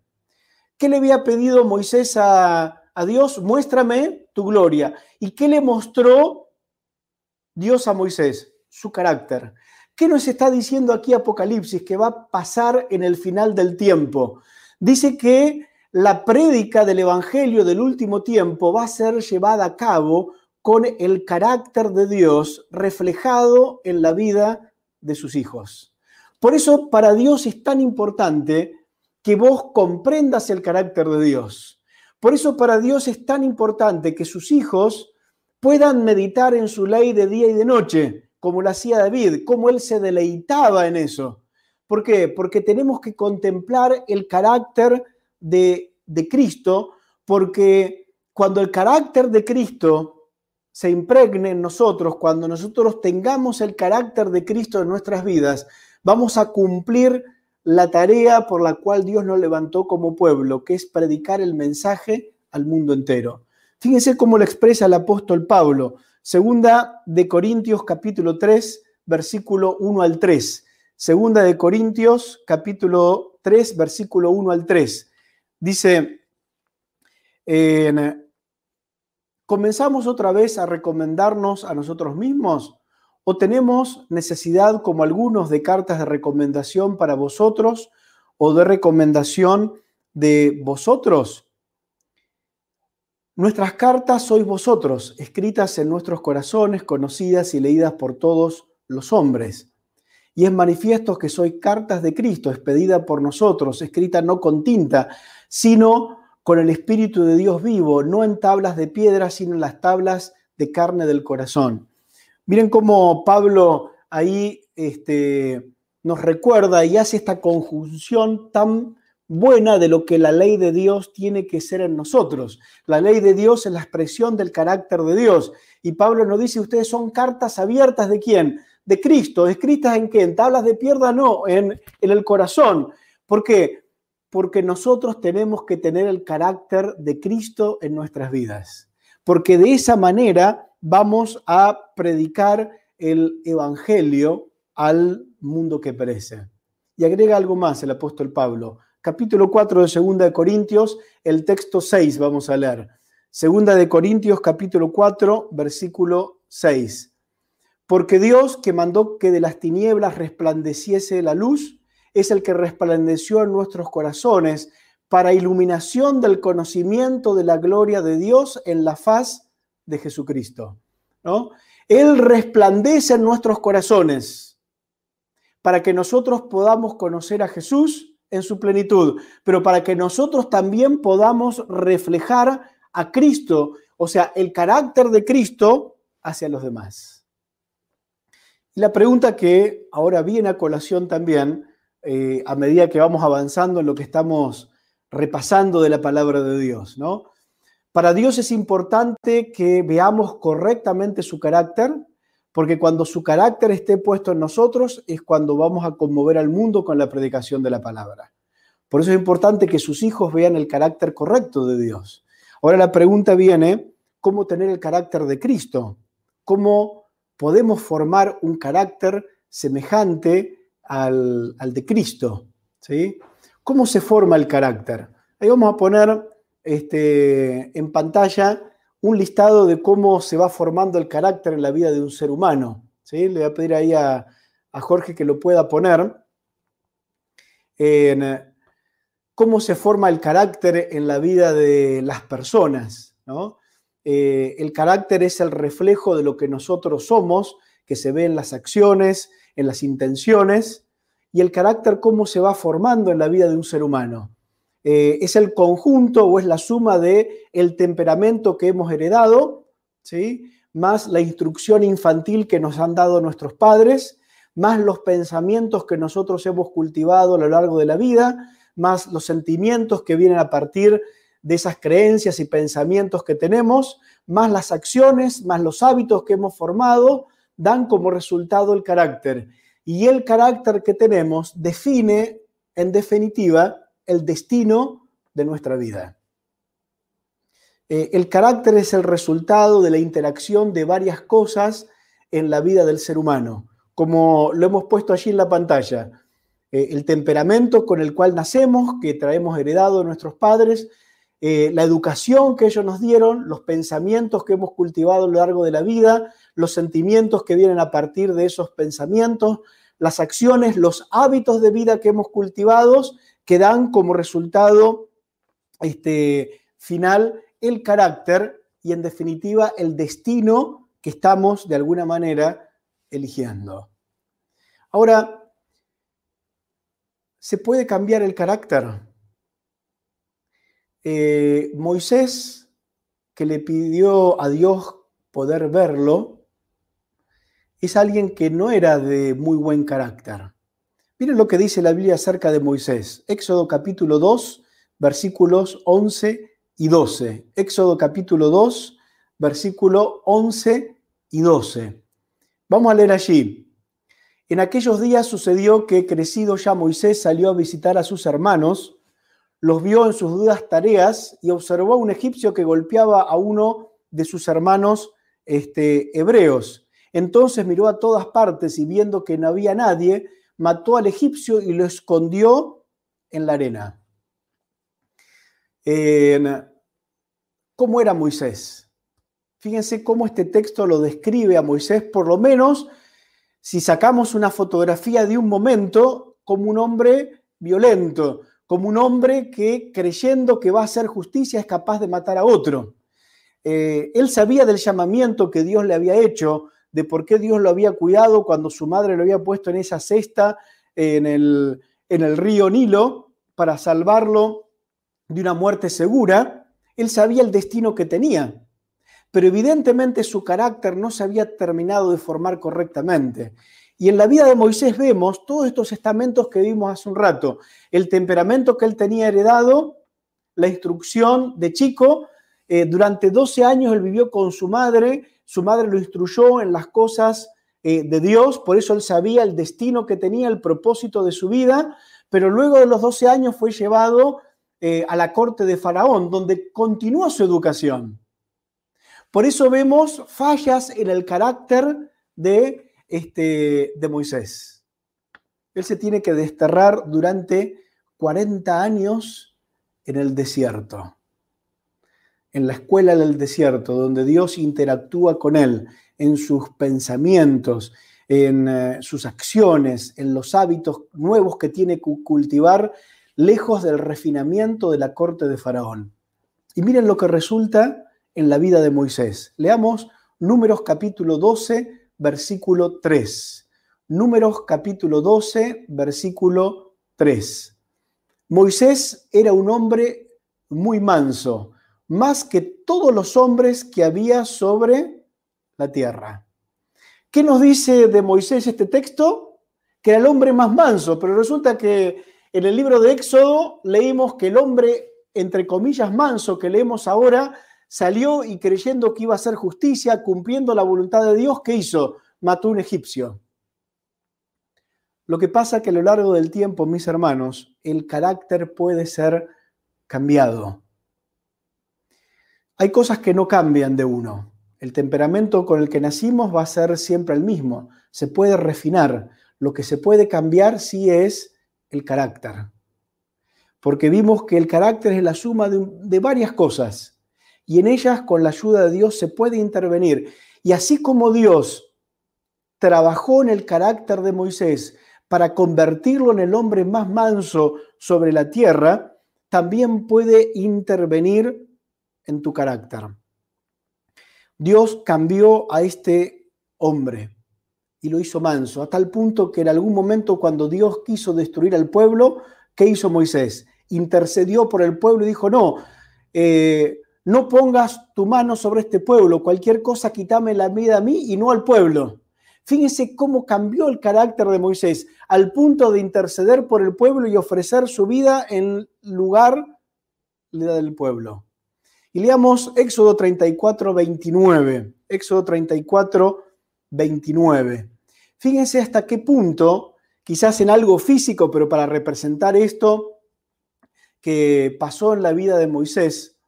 ¿Qué le había pedido Moisés a, Dios? Muéstrame tu gloria. ¿Y qué le mostró Dios a Moisés? Su carácter. ¿Qué nos está diciendo aquí Apocalipsis que va a pasar en el final del tiempo? Dice que la prédica del Evangelio del último tiempo va a ser llevada a cabo con el carácter de Dios reflejado en la vida de sus hijos. Por eso para Dios es tan importante que vos comprendas el carácter de Dios. Por eso para Dios es tan importante que sus hijos puedan meditar en su ley de día y de noche, como lo hacía David, como él se deleitaba en eso. ¿Por qué? Porque tenemos que contemplar el carácter de, de Cristo, porque cuando el carácter de Cristo se impregne en nosotros, cuando nosotros tengamos el carácter de Cristo en nuestras vidas, vamos a cumplir la tarea por la cual Dios nos levantó como pueblo, que es predicar el mensaje al mundo entero. Fíjense cómo lo expresa el apóstol Pablo, segunda de Corintios capítulo 3, versículo 1 al 3. Segunda de Corintios capítulo 3, versículo 1 al 3. Dice, ¿comenzamos otra vez a recomendarnos a nosotros mismos? ¿O tenemos necesidad, como algunos, de cartas de recomendación para vosotros o de recomendación de vosotros? Nuestras cartas sois vosotros, escritas en nuestros corazones, conocidas y leídas por todos los hombres. Y es manifiesto que sois cartas de Cristo, expedida por nosotros, escrita no con tinta, sino con el Espíritu de Dios vivo, no en tablas de piedra, sino en las tablas de carne del corazón. Miren cómo Pablo ahí este, nos recuerda y hace esta conjunción tan buena de lo que la ley de Dios tiene que ser en nosotros. La ley de Dios es la expresión del carácter de Dios. Y Pablo nos dice, ustedes son cartas abiertas de quién? De Cristo. ¿Escritas en qué? En tablas de piedra, no, en, en el corazón. ¿Por qué? porque nosotros tenemos que tener el carácter de Cristo en nuestras vidas, porque de esa manera vamos a predicar el Evangelio al mundo que perece. Y agrega algo más el apóstol Pablo. Capítulo 4 de 2 de Corintios, el texto 6 vamos a leer. Segunda de Corintios capítulo 4, versículo 6. Porque Dios que mandó que de las tinieblas resplandeciese la luz, es el que resplandeció en nuestros corazones para iluminación del conocimiento de la gloria de Dios en la faz de Jesucristo. ¿no? Él resplandece en nuestros corazones para que nosotros podamos conocer a Jesús en su plenitud, pero para que nosotros también podamos reflejar a Cristo, o sea, el carácter de Cristo hacia los demás. La pregunta que ahora viene a colación también eh, a medida que vamos avanzando en lo que estamos repasando de la palabra de Dios, ¿no? Para Dios es importante que veamos correctamente su carácter, porque cuando su carácter esté puesto en nosotros es cuando vamos a conmover al mundo con la predicación de la palabra. Por eso es importante que sus hijos vean el carácter correcto de Dios. Ahora la pregunta viene, ¿cómo tener el carácter de Cristo? ¿Cómo podemos formar un carácter semejante al, de Cristo. ¿sí? ¿Cómo se forma el carácter? Ahí vamos a poner este, en pantalla un listado de cómo se va formando el carácter en la vida de un ser humano. ¿sí? Le voy a pedir ahí a, Jorge que lo pueda poner. En, cómo se forma el carácter en la vida de las personas. Eh, el carácter es el reflejo de lo que nosotros somos, que se ve en las acciones, en las intenciones y el carácter cómo se va formando en la vida de un ser humano. Eh, es el conjunto o es la suma de el temperamento que hemos heredado, ¿sí? más la instrucción infantil que nos han dado nuestros padres, más los pensamientos que nosotros hemos cultivado a lo largo de la vida, más los sentimientos que vienen a partir de esas creencias y pensamientos que tenemos, más las acciones, más los hábitos que hemos formado, dan como resultado el carácter. Y el carácter que tenemos define, en definitiva, el destino de nuestra vida. Eh, el carácter es el resultado de la interacción de varias cosas en la vida del ser humano, como lo hemos puesto allí en la pantalla. Eh, el temperamento con el cual nacemos, que traemos heredado de nuestros padres, eh, la educación que ellos nos dieron, los pensamientos que hemos cultivado a lo largo de la vida, los sentimientos que vienen a partir de esos pensamientos, las acciones, los hábitos de vida que hemos cultivado, que dan como resultado este, final el carácter y en definitiva el destino que estamos de alguna manera eligiendo. Ahora, ¿se puede cambiar el carácter? Eh, Moisés, que le pidió a Dios poder verlo, es alguien que no era de muy buen carácter. Miren lo que dice la Biblia acerca de Moisés. Éxodo capítulo 2, versículos 11 y 12. Éxodo capítulo 2, versículo 11 y 12. Vamos a leer allí. En aquellos días sucedió que crecido ya Moisés salió a visitar a sus hermanos, los vio en sus dudas tareas y observó a un egipcio que golpeaba a uno de sus hermanos este, hebreos. Entonces miró a todas partes y viendo que no había nadie, mató al egipcio y lo escondió en la arena. ¿Cómo era Moisés? Fíjense cómo este texto lo describe a Moisés, por lo menos si sacamos una fotografía de un momento, como un hombre violento, como un hombre que creyendo que va a hacer justicia es capaz de matar a otro. Eh, él sabía del llamamiento que Dios le había hecho, de por qué Dios lo había cuidado cuando su madre lo había puesto en esa cesta en el, río Nilo para salvarlo de una muerte segura. Él sabía el destino que tenía, pero evidentemente su carácter no se había terminado de formar correctamente. Y en la vida de Moisés vemos todos estos estamentos que vimos hace un rato, el temperamento que él tenía heredado, la instrucción de chico, eh, durante 12 años él vivió con su madre, su madre lo instruyó en las cosas eh, de Dios, por eso él sabía el destino que tenía, el propósito de su vida, pero luego de los 12 años fue llevado eh, a la corte de Faraón, donde continuó su educación. Por eso vemos fallas en el carácter de, este, de Moisés. Él se tiene que desterrar durante 40 años en el desierto en la escuela del desierto, donde Dios interactúa con él en sus pensamientos, en eh, sus acciones, en los hábitos nuevos que tiene que cultivar, lejos del refinamiento de la corte de Faraón. Y miren lo que resulta en la vida de Moisés. Leamos Números capítulo 12, versículo 3. Números capítulo 12, versículo 3. Moisés era un hombre muy manso, más que todos los hombres que había sobre la tierra. ¿Qué nos dice de Moisés este texto? Que era el hombre más manso, pero resulta que en el libro de Éxodo leímos que el hombre, entre comillas, manso que leemos ahora, salió y creyendo que iba a hacer justicia, cumpliendo la voluntad de Dios, ¿qué hizo? Mató a un egipcio. Lo que pasa que a lo largo del tiempo, mis hermanos, el carácter puede ser cambiado. Hay cosas que no cambian de uno. El temperamento con el que nacimos va a ser siempre el mismo. Se puede refinar. Lo que se puede cambiar sí es el carácter. Porque vimos que el carácter es la suma de, varias cosas. Y en ellas, con la ayuda de Dios, se puede intervenir. Y así como Dios trabajó en el carácter de Moisés para convertirlo en el hombre más manso sobre la tierra, también puede intervenir en tu carácter. Dios cambió a este hombre y lo hizo manso, a tal punto que en algún momento cuando Dios quiso destruir al pueblo, ¿qué hizo Moisés? Intercedió por el pueblo y dijo, no, eh, no pongas tu mano sobre este pueblo, cualquier cosa quítame la vida a mí y no al pueblo. Fíjense cómo cambió el carácter de Moisés al punto de interceder por el pueblo y ofrecer su vida en lugar del pueblo. Y leamos Éxodo 34, 29. Éxodo 34, 29. Fíjense hasta qué punto, quizás en algo físico, pero para representar esto que pasó en la vida de Moisés,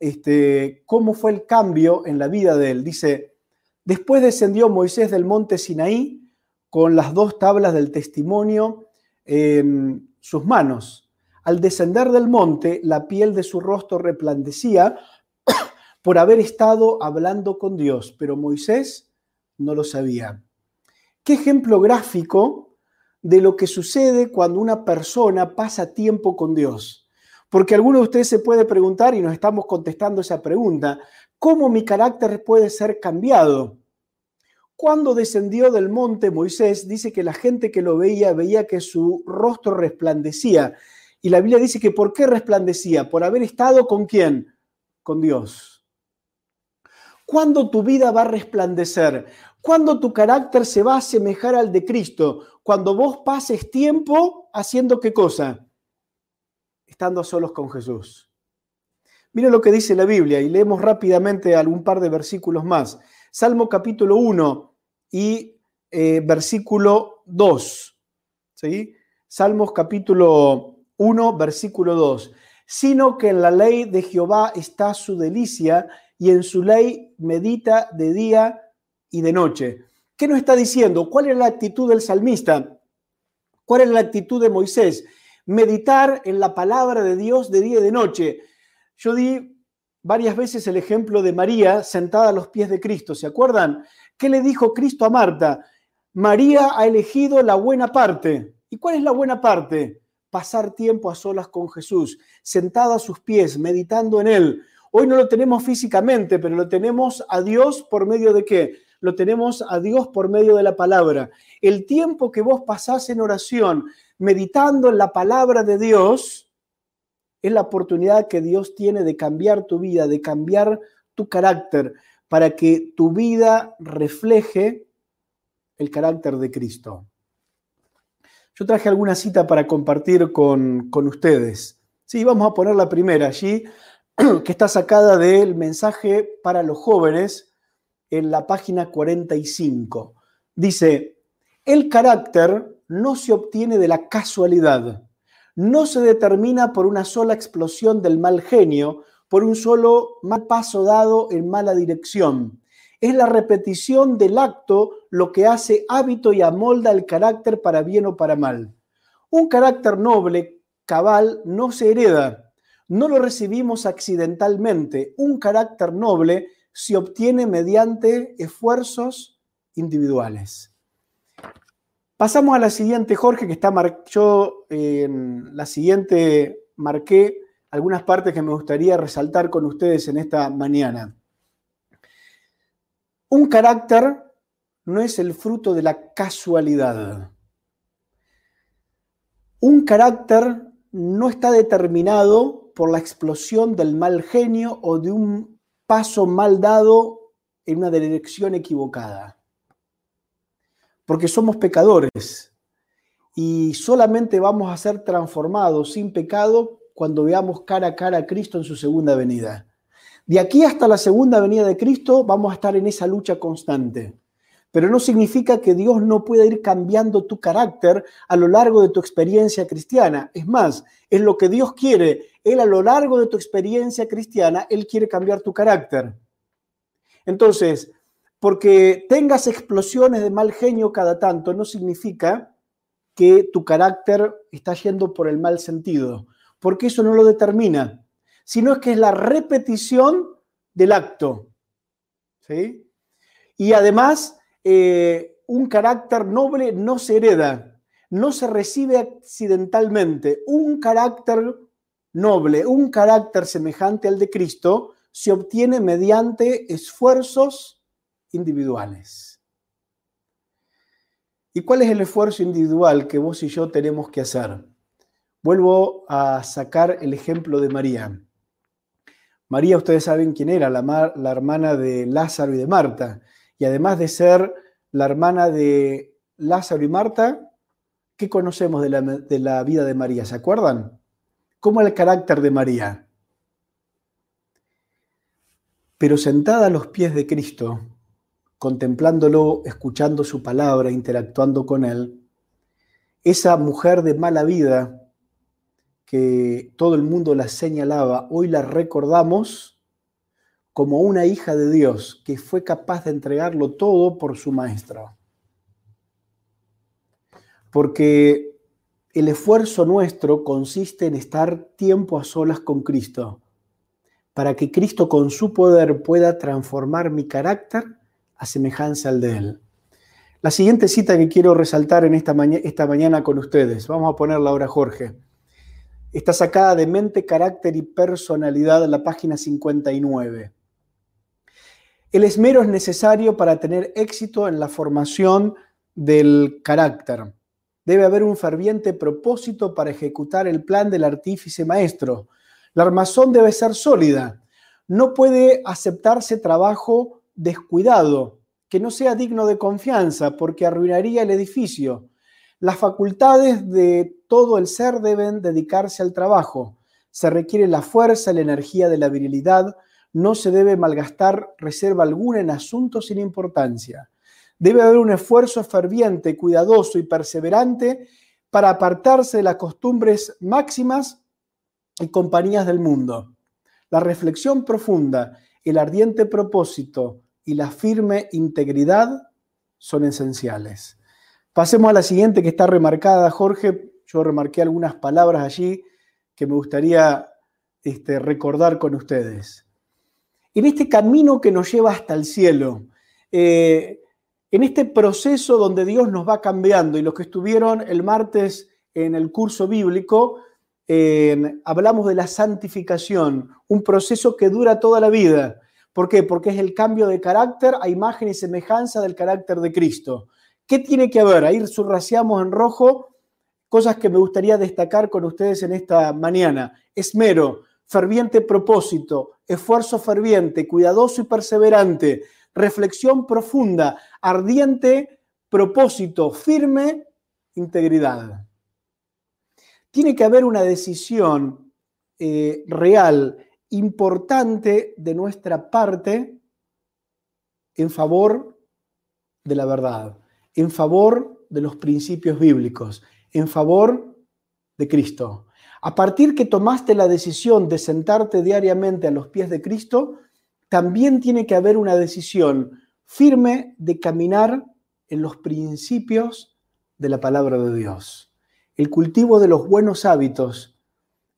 este, cómo fue el cambio en la vida de él. Dice, después descendió Moisés del monte Sinaí con las dos tablas del testimonio en sus manos al descender del monte, la piel de su rostro resplandecía por haber estado hablando con Dios, pero Moisés no lo sabía. Qué ejemplo gráfico de lo que sucede cuando una persona pasa tiempo con Dios. Porque alguno de ustedes se puede preguntar, y nos estamos contestando esa pregunta, ¿cómo mi carácter puede ser cambiado? Cuando descendió del monte Moisés, dice que la gente que lo veía veía que su rostro resplandecía. Y la Biblia dice que ¿por qué resplandecía? Por haber estado con quién? Con Dios. ¿Cuándo tu vida va a resplandecer? ¿Cuándo tu carácter se va a asemejar al de Cristo? Cuando vos pases tiempo haciendo qué cosa? Estando solos con Jesús. Mira lo que dice la Biblia y leemos rápidamente algún par de versículos más. Salmo capítulo 1 y eh, versículo 2. ¿sí? Salmos capítulo 1, versículo 2. Sino que en la ley de Jehová está su delicia y en su ley medita de día y de noche. ¿Qué nos está diciendo? ¿Cuál es la actitud del salmista? ¿Cuál es la actitud de Moisés? Meditar en la palabra de Dios de día y de noche. Yo di varias veces el ejemplo de María sentada a los pies de Cristo. ¿Se acuerdan? ¿Qué le dijo Cristo a Marta? María ha elegido la buena parte. ¿Y cuál es la buena parte? Pasar tiempo a solas con Jesús, sentada a sus pies, meditando en Él. Hoy no lo tenemos físicamente, pero lo tenemos a Dios por medio de qué? lo tenemos a Dios por medio de la palabra. El tiempo que vos pasás en oración, meditando en la palabra de Dios, es la oportunidad que Dios tiene de cambiar tu vida, de cambiar tu carácter, para que tu vida refleje el carácter de Cristo. Yo traje alguna cita para compartir con, con ustedes. Sí, vamos a poner la primera allí, que está sacada del mensaje para los jóvenes en la página 45. Dice, el carácter no se obtiene de la casualidad, no se determina por una sola explosión del mal genio, por un solo mal paso dado en mala dirección. Es la repetición del acto lo que hace hábito y amolda el carácter para bien o para mal. Un carácter noble, cabal, no se hereda, no lo recibimos accidentalmente. Un carácter noble se obtiene mediante esfuerzos individuales. Pasamos a la siguiente, Jorge, que está yo en la siguiente marqué algunas partes que me gustaría resaltar con ustedes en esta mañana. Un carácter no es el fruto de la casualidad. Un carácter no está determinado por la explosión del mal genio o de un paso mal dado en una dirección equivocada. Porque somos pecadores y solamente vamos a ser transformados sin pecado cuando veamos cara a cara a Cristo en su segunda venida. De aquí hasta la segunda venida de Cristo vamos a estar en esa lucha constante. Pero no significa que Dios no pueda ir cambiando tu carácter a lo largo de tu experiencia cristiana. Es más, es lo que Dios quiere. Él a lo largo de tu experiencia cristiana, Él quiere cambiar tu carácter. Entonces, porque tengas explosiones de mal genio cada tanto, no significa que tu carácter está yendo por el mal sentido, porque eso no lo determina, sino es que es la repetición del acto. ¿sí? Y además eh, un carácter noble no se hereda, no se recibe accidentalmente. Un carácter noble, un carácter semejante al de Cristo, se obtiene mediante esfuerzos individuales. ¿Y cuál es el esfuerzo individual que vos y yo tenemos que hacer? Vuelvo a sacar el ejemplo de María. María, ustedes saben quién era, la, la hermana de Lázaro y de Marta y además de ser la hermana de Lázaro y Marta, ¿qué conocemos de la, vida de María? ¿Se acuerdan? ¿Cómo era el carácter de María? Pero sentada a los pies de Cristo, contemplándolo, escuchando su palabra, interactuando con él, esa mujer de mala vida que todo el mundo la señalaba, hoy la recordamos como una hija de Dios que fue capaz de entregarlo todo por su maestro. Porque el esfuerzo nuestro consiste en estar tiempo a solas con Cristo, para que Cristo con su poder pueda transformar mi carácter a semejanza al de Él. La siguiente cita que quiero resaltar en esta, esta mañana con ustedes, vamos a ponerla ahora Jorge, está sacada de Mente, Carácter y Personalidad en la página 59. El esmero es necesario para tener éxito en la formación del carácter. Debe haber un ferviente propósito para ejecutar el plan del artífice maestro. La armazón debe ser sólida. No puede aceptarse trabajo descuidado. que no sea digno de confianza, porque arruinaría el edificio. Las facultades de todo el ser deben dedicarse al trabajo. Se requiere la fuerza, la energía de la virilidad. No se debe malgastar reserva alguna en asuntos sin importancia. Debe haber un esfuerzo ferviente, cuidadoso y perseverante para apartarse de las costumbres máximas y compañías del mundo. La reflexión profunda, el ardiente propósito y la firme integridad son esenciales. Pasemos a la siguiente que está remarcada, Jorge. Yo remarqué algunas palabras allí que me gustaría este, recordar con ustedes. En este camino que nos lleva hasta el cielo, eh, en este proceso donde Dios nos va cambiando, y los que estuvieron el martes en el curso bíblico, hablamos de la santificación, un proceso que dura toda la vida. ¿Por qué? Porque es el cambio de carácter a imagen y semejanza del carácter de Cristo. ¿Qué tiene que haber? Ahí subraciamos en rojo cosas que me gustaría destacar con ustedes en esta mañana. Esmero, ferviente propósito, esfuerzo ferviente, cuidadoso y perseverante, reflexión profunda, ardiente propósito, firme integridad tiene que haber una decisión eh, real, importante de nuestra parte en favor de la verdad, en favor de los principios bíblicos, en favor de Cristo. A partir que tomaste la decisión de sentarte diariamente a los pies de Cristo, también tiene que haber una decisión firme de caminar en los principios de la palabra de Dios el cultivo de los buenos hábitos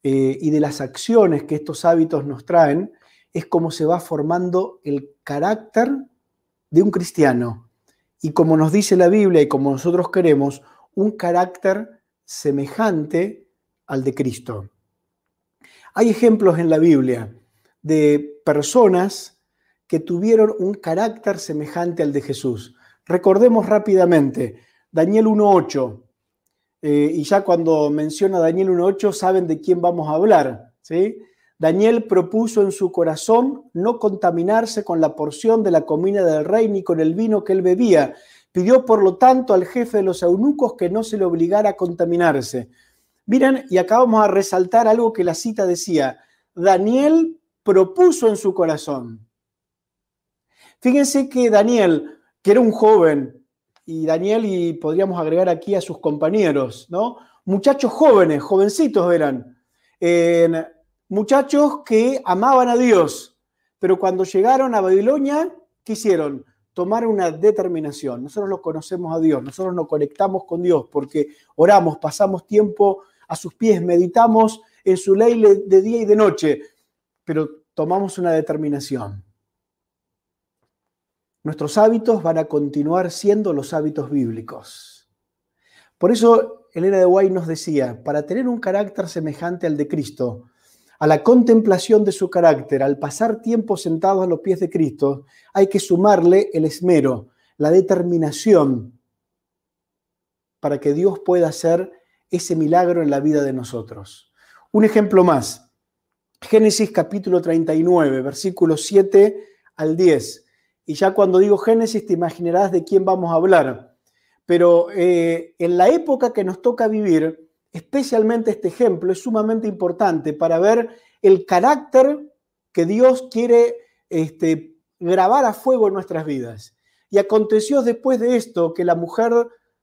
eh, y de las acciones que estos hábitos nos traen es como se va formando el carácter de un cristiano. Y como nos dice la Biblia y como nosotros queremos, un carácter semejante al de Cristo. Hay ejemplos en la Biblia de personas que tuvieron un carácter semejante al de Jesús. Recordemos rápidamente, Daniel 1.8, eh, y ya cuando menciona Daniel 1.8 saben de quién vamos a hablar. ¿sí? Daniel propuso en su corazón no contaminarse con la porción de la comida del rey ni con el vino que él bebía. Pidió, por lo tanto, al jefe de los eunucos que no se le obligara a contaminarse. Miren, y acá vamos a resaltar algo que la cita decía. Daniel propuso en su corazón. Fíjense que Daniel, que era un joven, y Daniel, y podríamos agregar aquí a sus compañeros, ¿no? Muchachos jóvenes, jovencitos eran, muchachos que amaban a Dios, pero cuando llegaron a Babilonia, ¿qué hicieron? Tomar una determinación. Nosotros lo conocemos a Dios, nosotros nos conectamos con Dios porque oramos, pasamos tiempo a sus pies, meditamos en su ley de día y de noche, pero tomamos una determinación. Nuestros hábitos van a continuar siendo los hábitos bíblicos. Por eso Elena de White nos decía, para tener un carácter semejante al de Cristo, a la contemplación de su carácter, al pasar tiempo sentados a los pies de Cristo, hay que sumarle el esmero, la determinación para que Dios pueda hacer ese milagro en la vida de nosotros. Un ejemplo más, Génesis capítulo 39, versículos 7 al 10. Y ya cuando digo Génesis te imaginarás de quién vamos a hablar. Pero eh, en la época que nos toca vivir, especialmente este ejemplo es sumamente importante para ver el carácter que Dios quiere este, grabar a fuego en nuestras vidas. Y aconteció después de esto que la mujer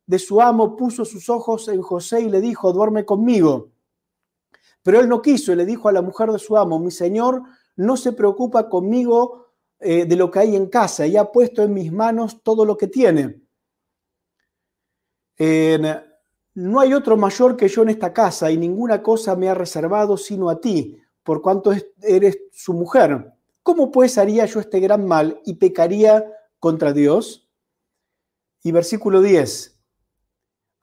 de su amo puso sus ojos en José y le dijo, duerme conmigo. Pero él no quiso y le dijo a la mujer de su amo, mi señor no se preocupa conmigo eh, de lo que hay en casa y ha puesto en mis manos todo lo que tiene. no hay otro mayor que yo en esta casa y ninguna cosa me ha reservado sino a ti, por cuanto eres su mujer. ¿Cómo pues haría yo este gran mal y pecaría contra Dios? Y versículo 10.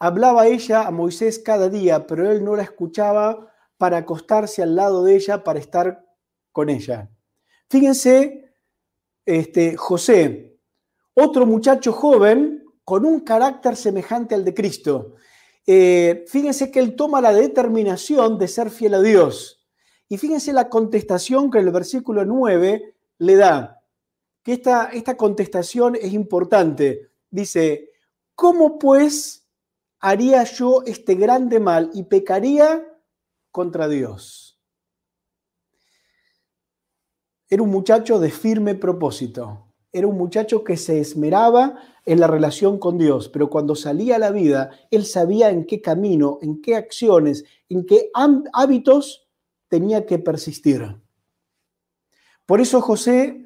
Hablaba ella a Moisés cada día, pero él no la escuchaba para acostarse al lado de ella para estar con ella. Fíjense este, José, otro muchacho joven con un carácter semejante al de Cristo. Eh, fíjense que él toma la determinación de ser fiel a Dios. Y fíjense la contestación que el versículo 9 le da. que esta, esta contestación es importante. Dice, ¿cómo pues haría yo este grande mal y pecaría contra Dios? Era un muchacho de firme propósito. Era un muchacho que se esmeraba en la relación con Dios, pero cuando salía a la vida, él sabía en qué camino, en qué acciones, en qué hábitos tenía que persistir. Por eso José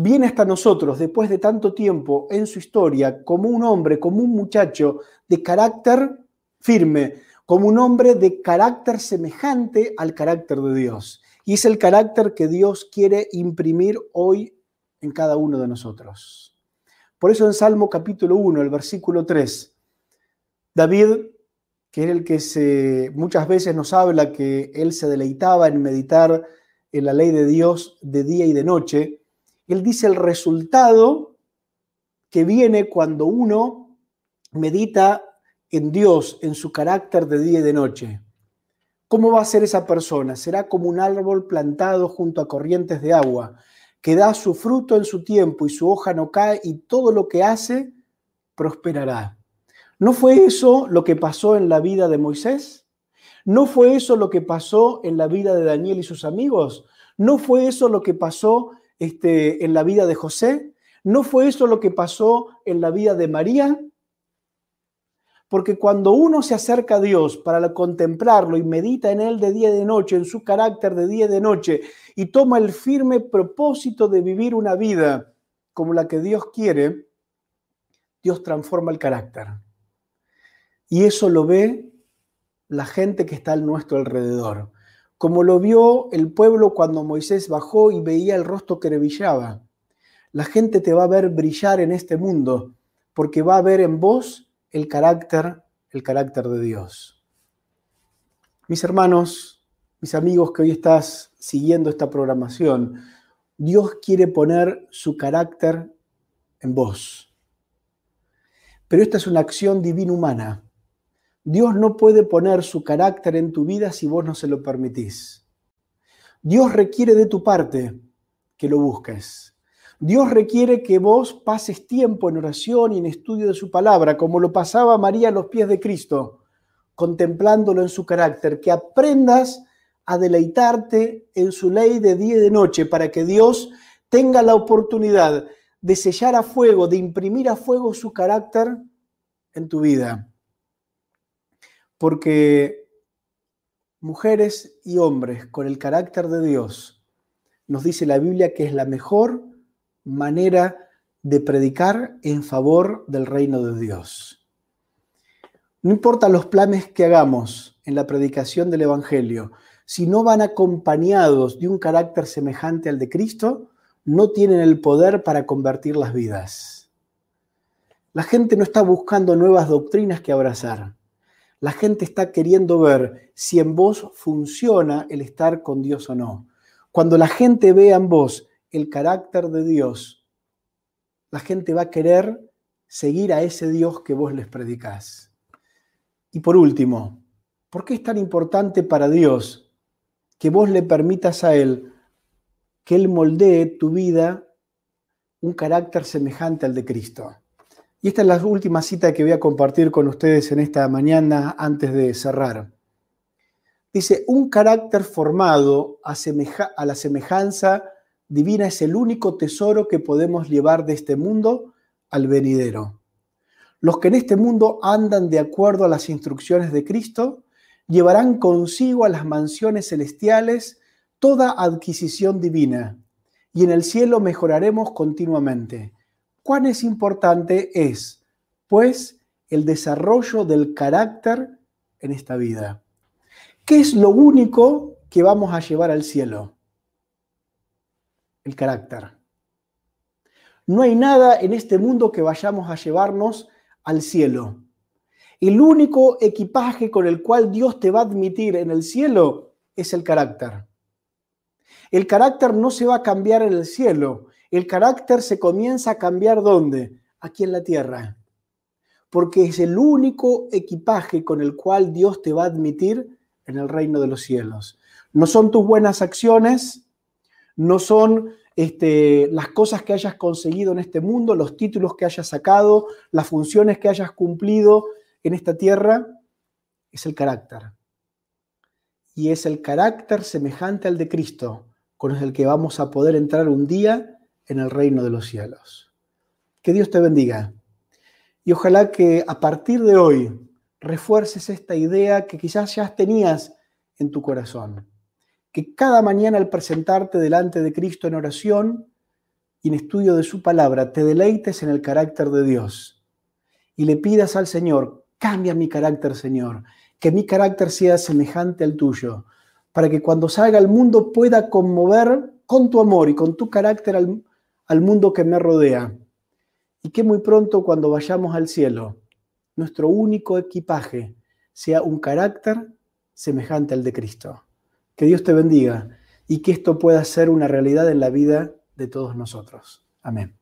viene hasta nosotros después de tanto tiempo en su historia como un hombre, como un muchacho de carácter firme, como un hombre de carácter semejante al carácter de Dios. Y es el carácter que Dios quiere imprimir hoy en cada uno de nosotros. Por eso en Salmo capítulo 1, el versículo 3, David, que es el que se, muchas veces nos habla que él se deleitaba en meditar en la ley de Dios de día y de noche, él dice el resultado que viene cuando uno medita en Dios, en su carácter de día y de noche. ¿Cómo va a ser esa persona? Será como un árbol plantado junto a corrientes de agua, que da su fruto en su tiempo y su hoja no cae y todo lo que hace prosperará. ¿No fue eso lo que pasó en la vida de Moisés? ¿No fue eso lo que pasó en la vida de Daniel y sus amigos? ¿No fue eso lo que pasó este, en la vida de José? ¿No fue eso lo que pasó en la vida de María? Porque cuando uno se acerca a Dios para contemplarlo y medita en Él de día y de noche, en su carácter de día y de noche, y toma el firme propósito de vivir una vida como la que Dios quiere, Dios transforma el carácter. Y eso lo ve la gente que está a nuestro alrededor como lo vio el pueblo cuando Moisés bajó y veía el rostro que brillaba. La gente te va a ver brillar en este mundo porque va a ver en vos el carácter, el carácter de Dios. Mis hermanos, mis amigos que hoy estás siguiendo esta programación, Dios quiere poner su carácter en vos. Pero esta es una acción divina humana. Dios no puede poner su carácter en tu vida si vos no se lo permitís. Dios requiere de tu parte que lo busques. Dios requiere que vos pases tiempo en oración y en estudio de su palabra, como lo pasaba María a los pies de Cristo, contemplándolo en su carácter, que aprendas a deleitarte en su ley de día y de noche para que Dios tenga la oportunidad de sellar a fuego, de imprimir a fuego su carácter en tu vida porque mujeres y hombres con el carácter de Dios, nos dice la Biblia que es la mejor manera de predicar en favor del reino de Dios. No importa los planes que hagamos en la predicación del Evangelio, si no van acompañados de un carácter semejante al de Cristo, no tienen el poder para convertir las vidas. La gente no está buscando nuevas doctrinas que abrazar. La gente está queriendo ver si en vos funciona el estar con Dios o no. Cuando la gente vea en vos el carácter de Dios, la gente va a querer seguir a ese Dios que vos les predicás. Y por último, ¿por qué es tan importante para Dios que vos le permitas a Él que Él moldee tu vida un carácter semejante al de Cristo? Y esta es la última cita que voy a compartir con ustedes en esta mañana antes de cerrar. Dice, un carácter formado a, a, la semejanza divina es el único tesoro que podemos llevar de este mundo al venidero. Los que en este mundo andan de acuerdo a las instrucciones de Cristo llevarán consigo a las mansiones celestiales toda adquisición divina y en el cielo mejoraremos continuamente cuán es importante es, pues, el desarrollo del carácter en esta vida. ¿Qué es lo único que vamos a llevar al cielo? El carácter. No hay nada en este mundo que vayamos a llevarnos al cielo. El único equipaje con el cual Dios te va a admitir en el cielo es el carácter. El carácter no se va a cambiar en el cielo, el carácter se comienza a cambiar ¿dónde? Aquí en la tierra. Porque es el único equipaje con el cual Dios te va a admitir en el reino de los cielos. No son tus buenas acciones, no son este, las cosas que hayas conseguido en este mundo, los títulos que hayas sacado, las funciones que hayas cumplido en esta tierra, es el carácter. Y es el carácter semejante al de Cristo, con el que vamos a poder entrar un día en el reino de los cielos. Que Dios te bendiga. Y ojalá que a partir de hoy refuerces esta idea que quizás ya tenías en tu corazón que cada mañana al presentarte delante de Cristo en oración y en estudio de su palabra, te deleites en el carácter de Dios y le pidas al Señor, cambia mi carácter, Señor, que mi carácter sea semejante al tuyo, para que cuando salga al mundo pueda conmover con tu amor y con tu carácter al, al mundo que me rodea. Y que muy pronto cuando vayamos al cielo, nuestro único equipaje sea un carácter semejante al de Cristo. Que Dios te bendiga y que esto pueda ser una realidad en la vida de todos nosotros. Amén.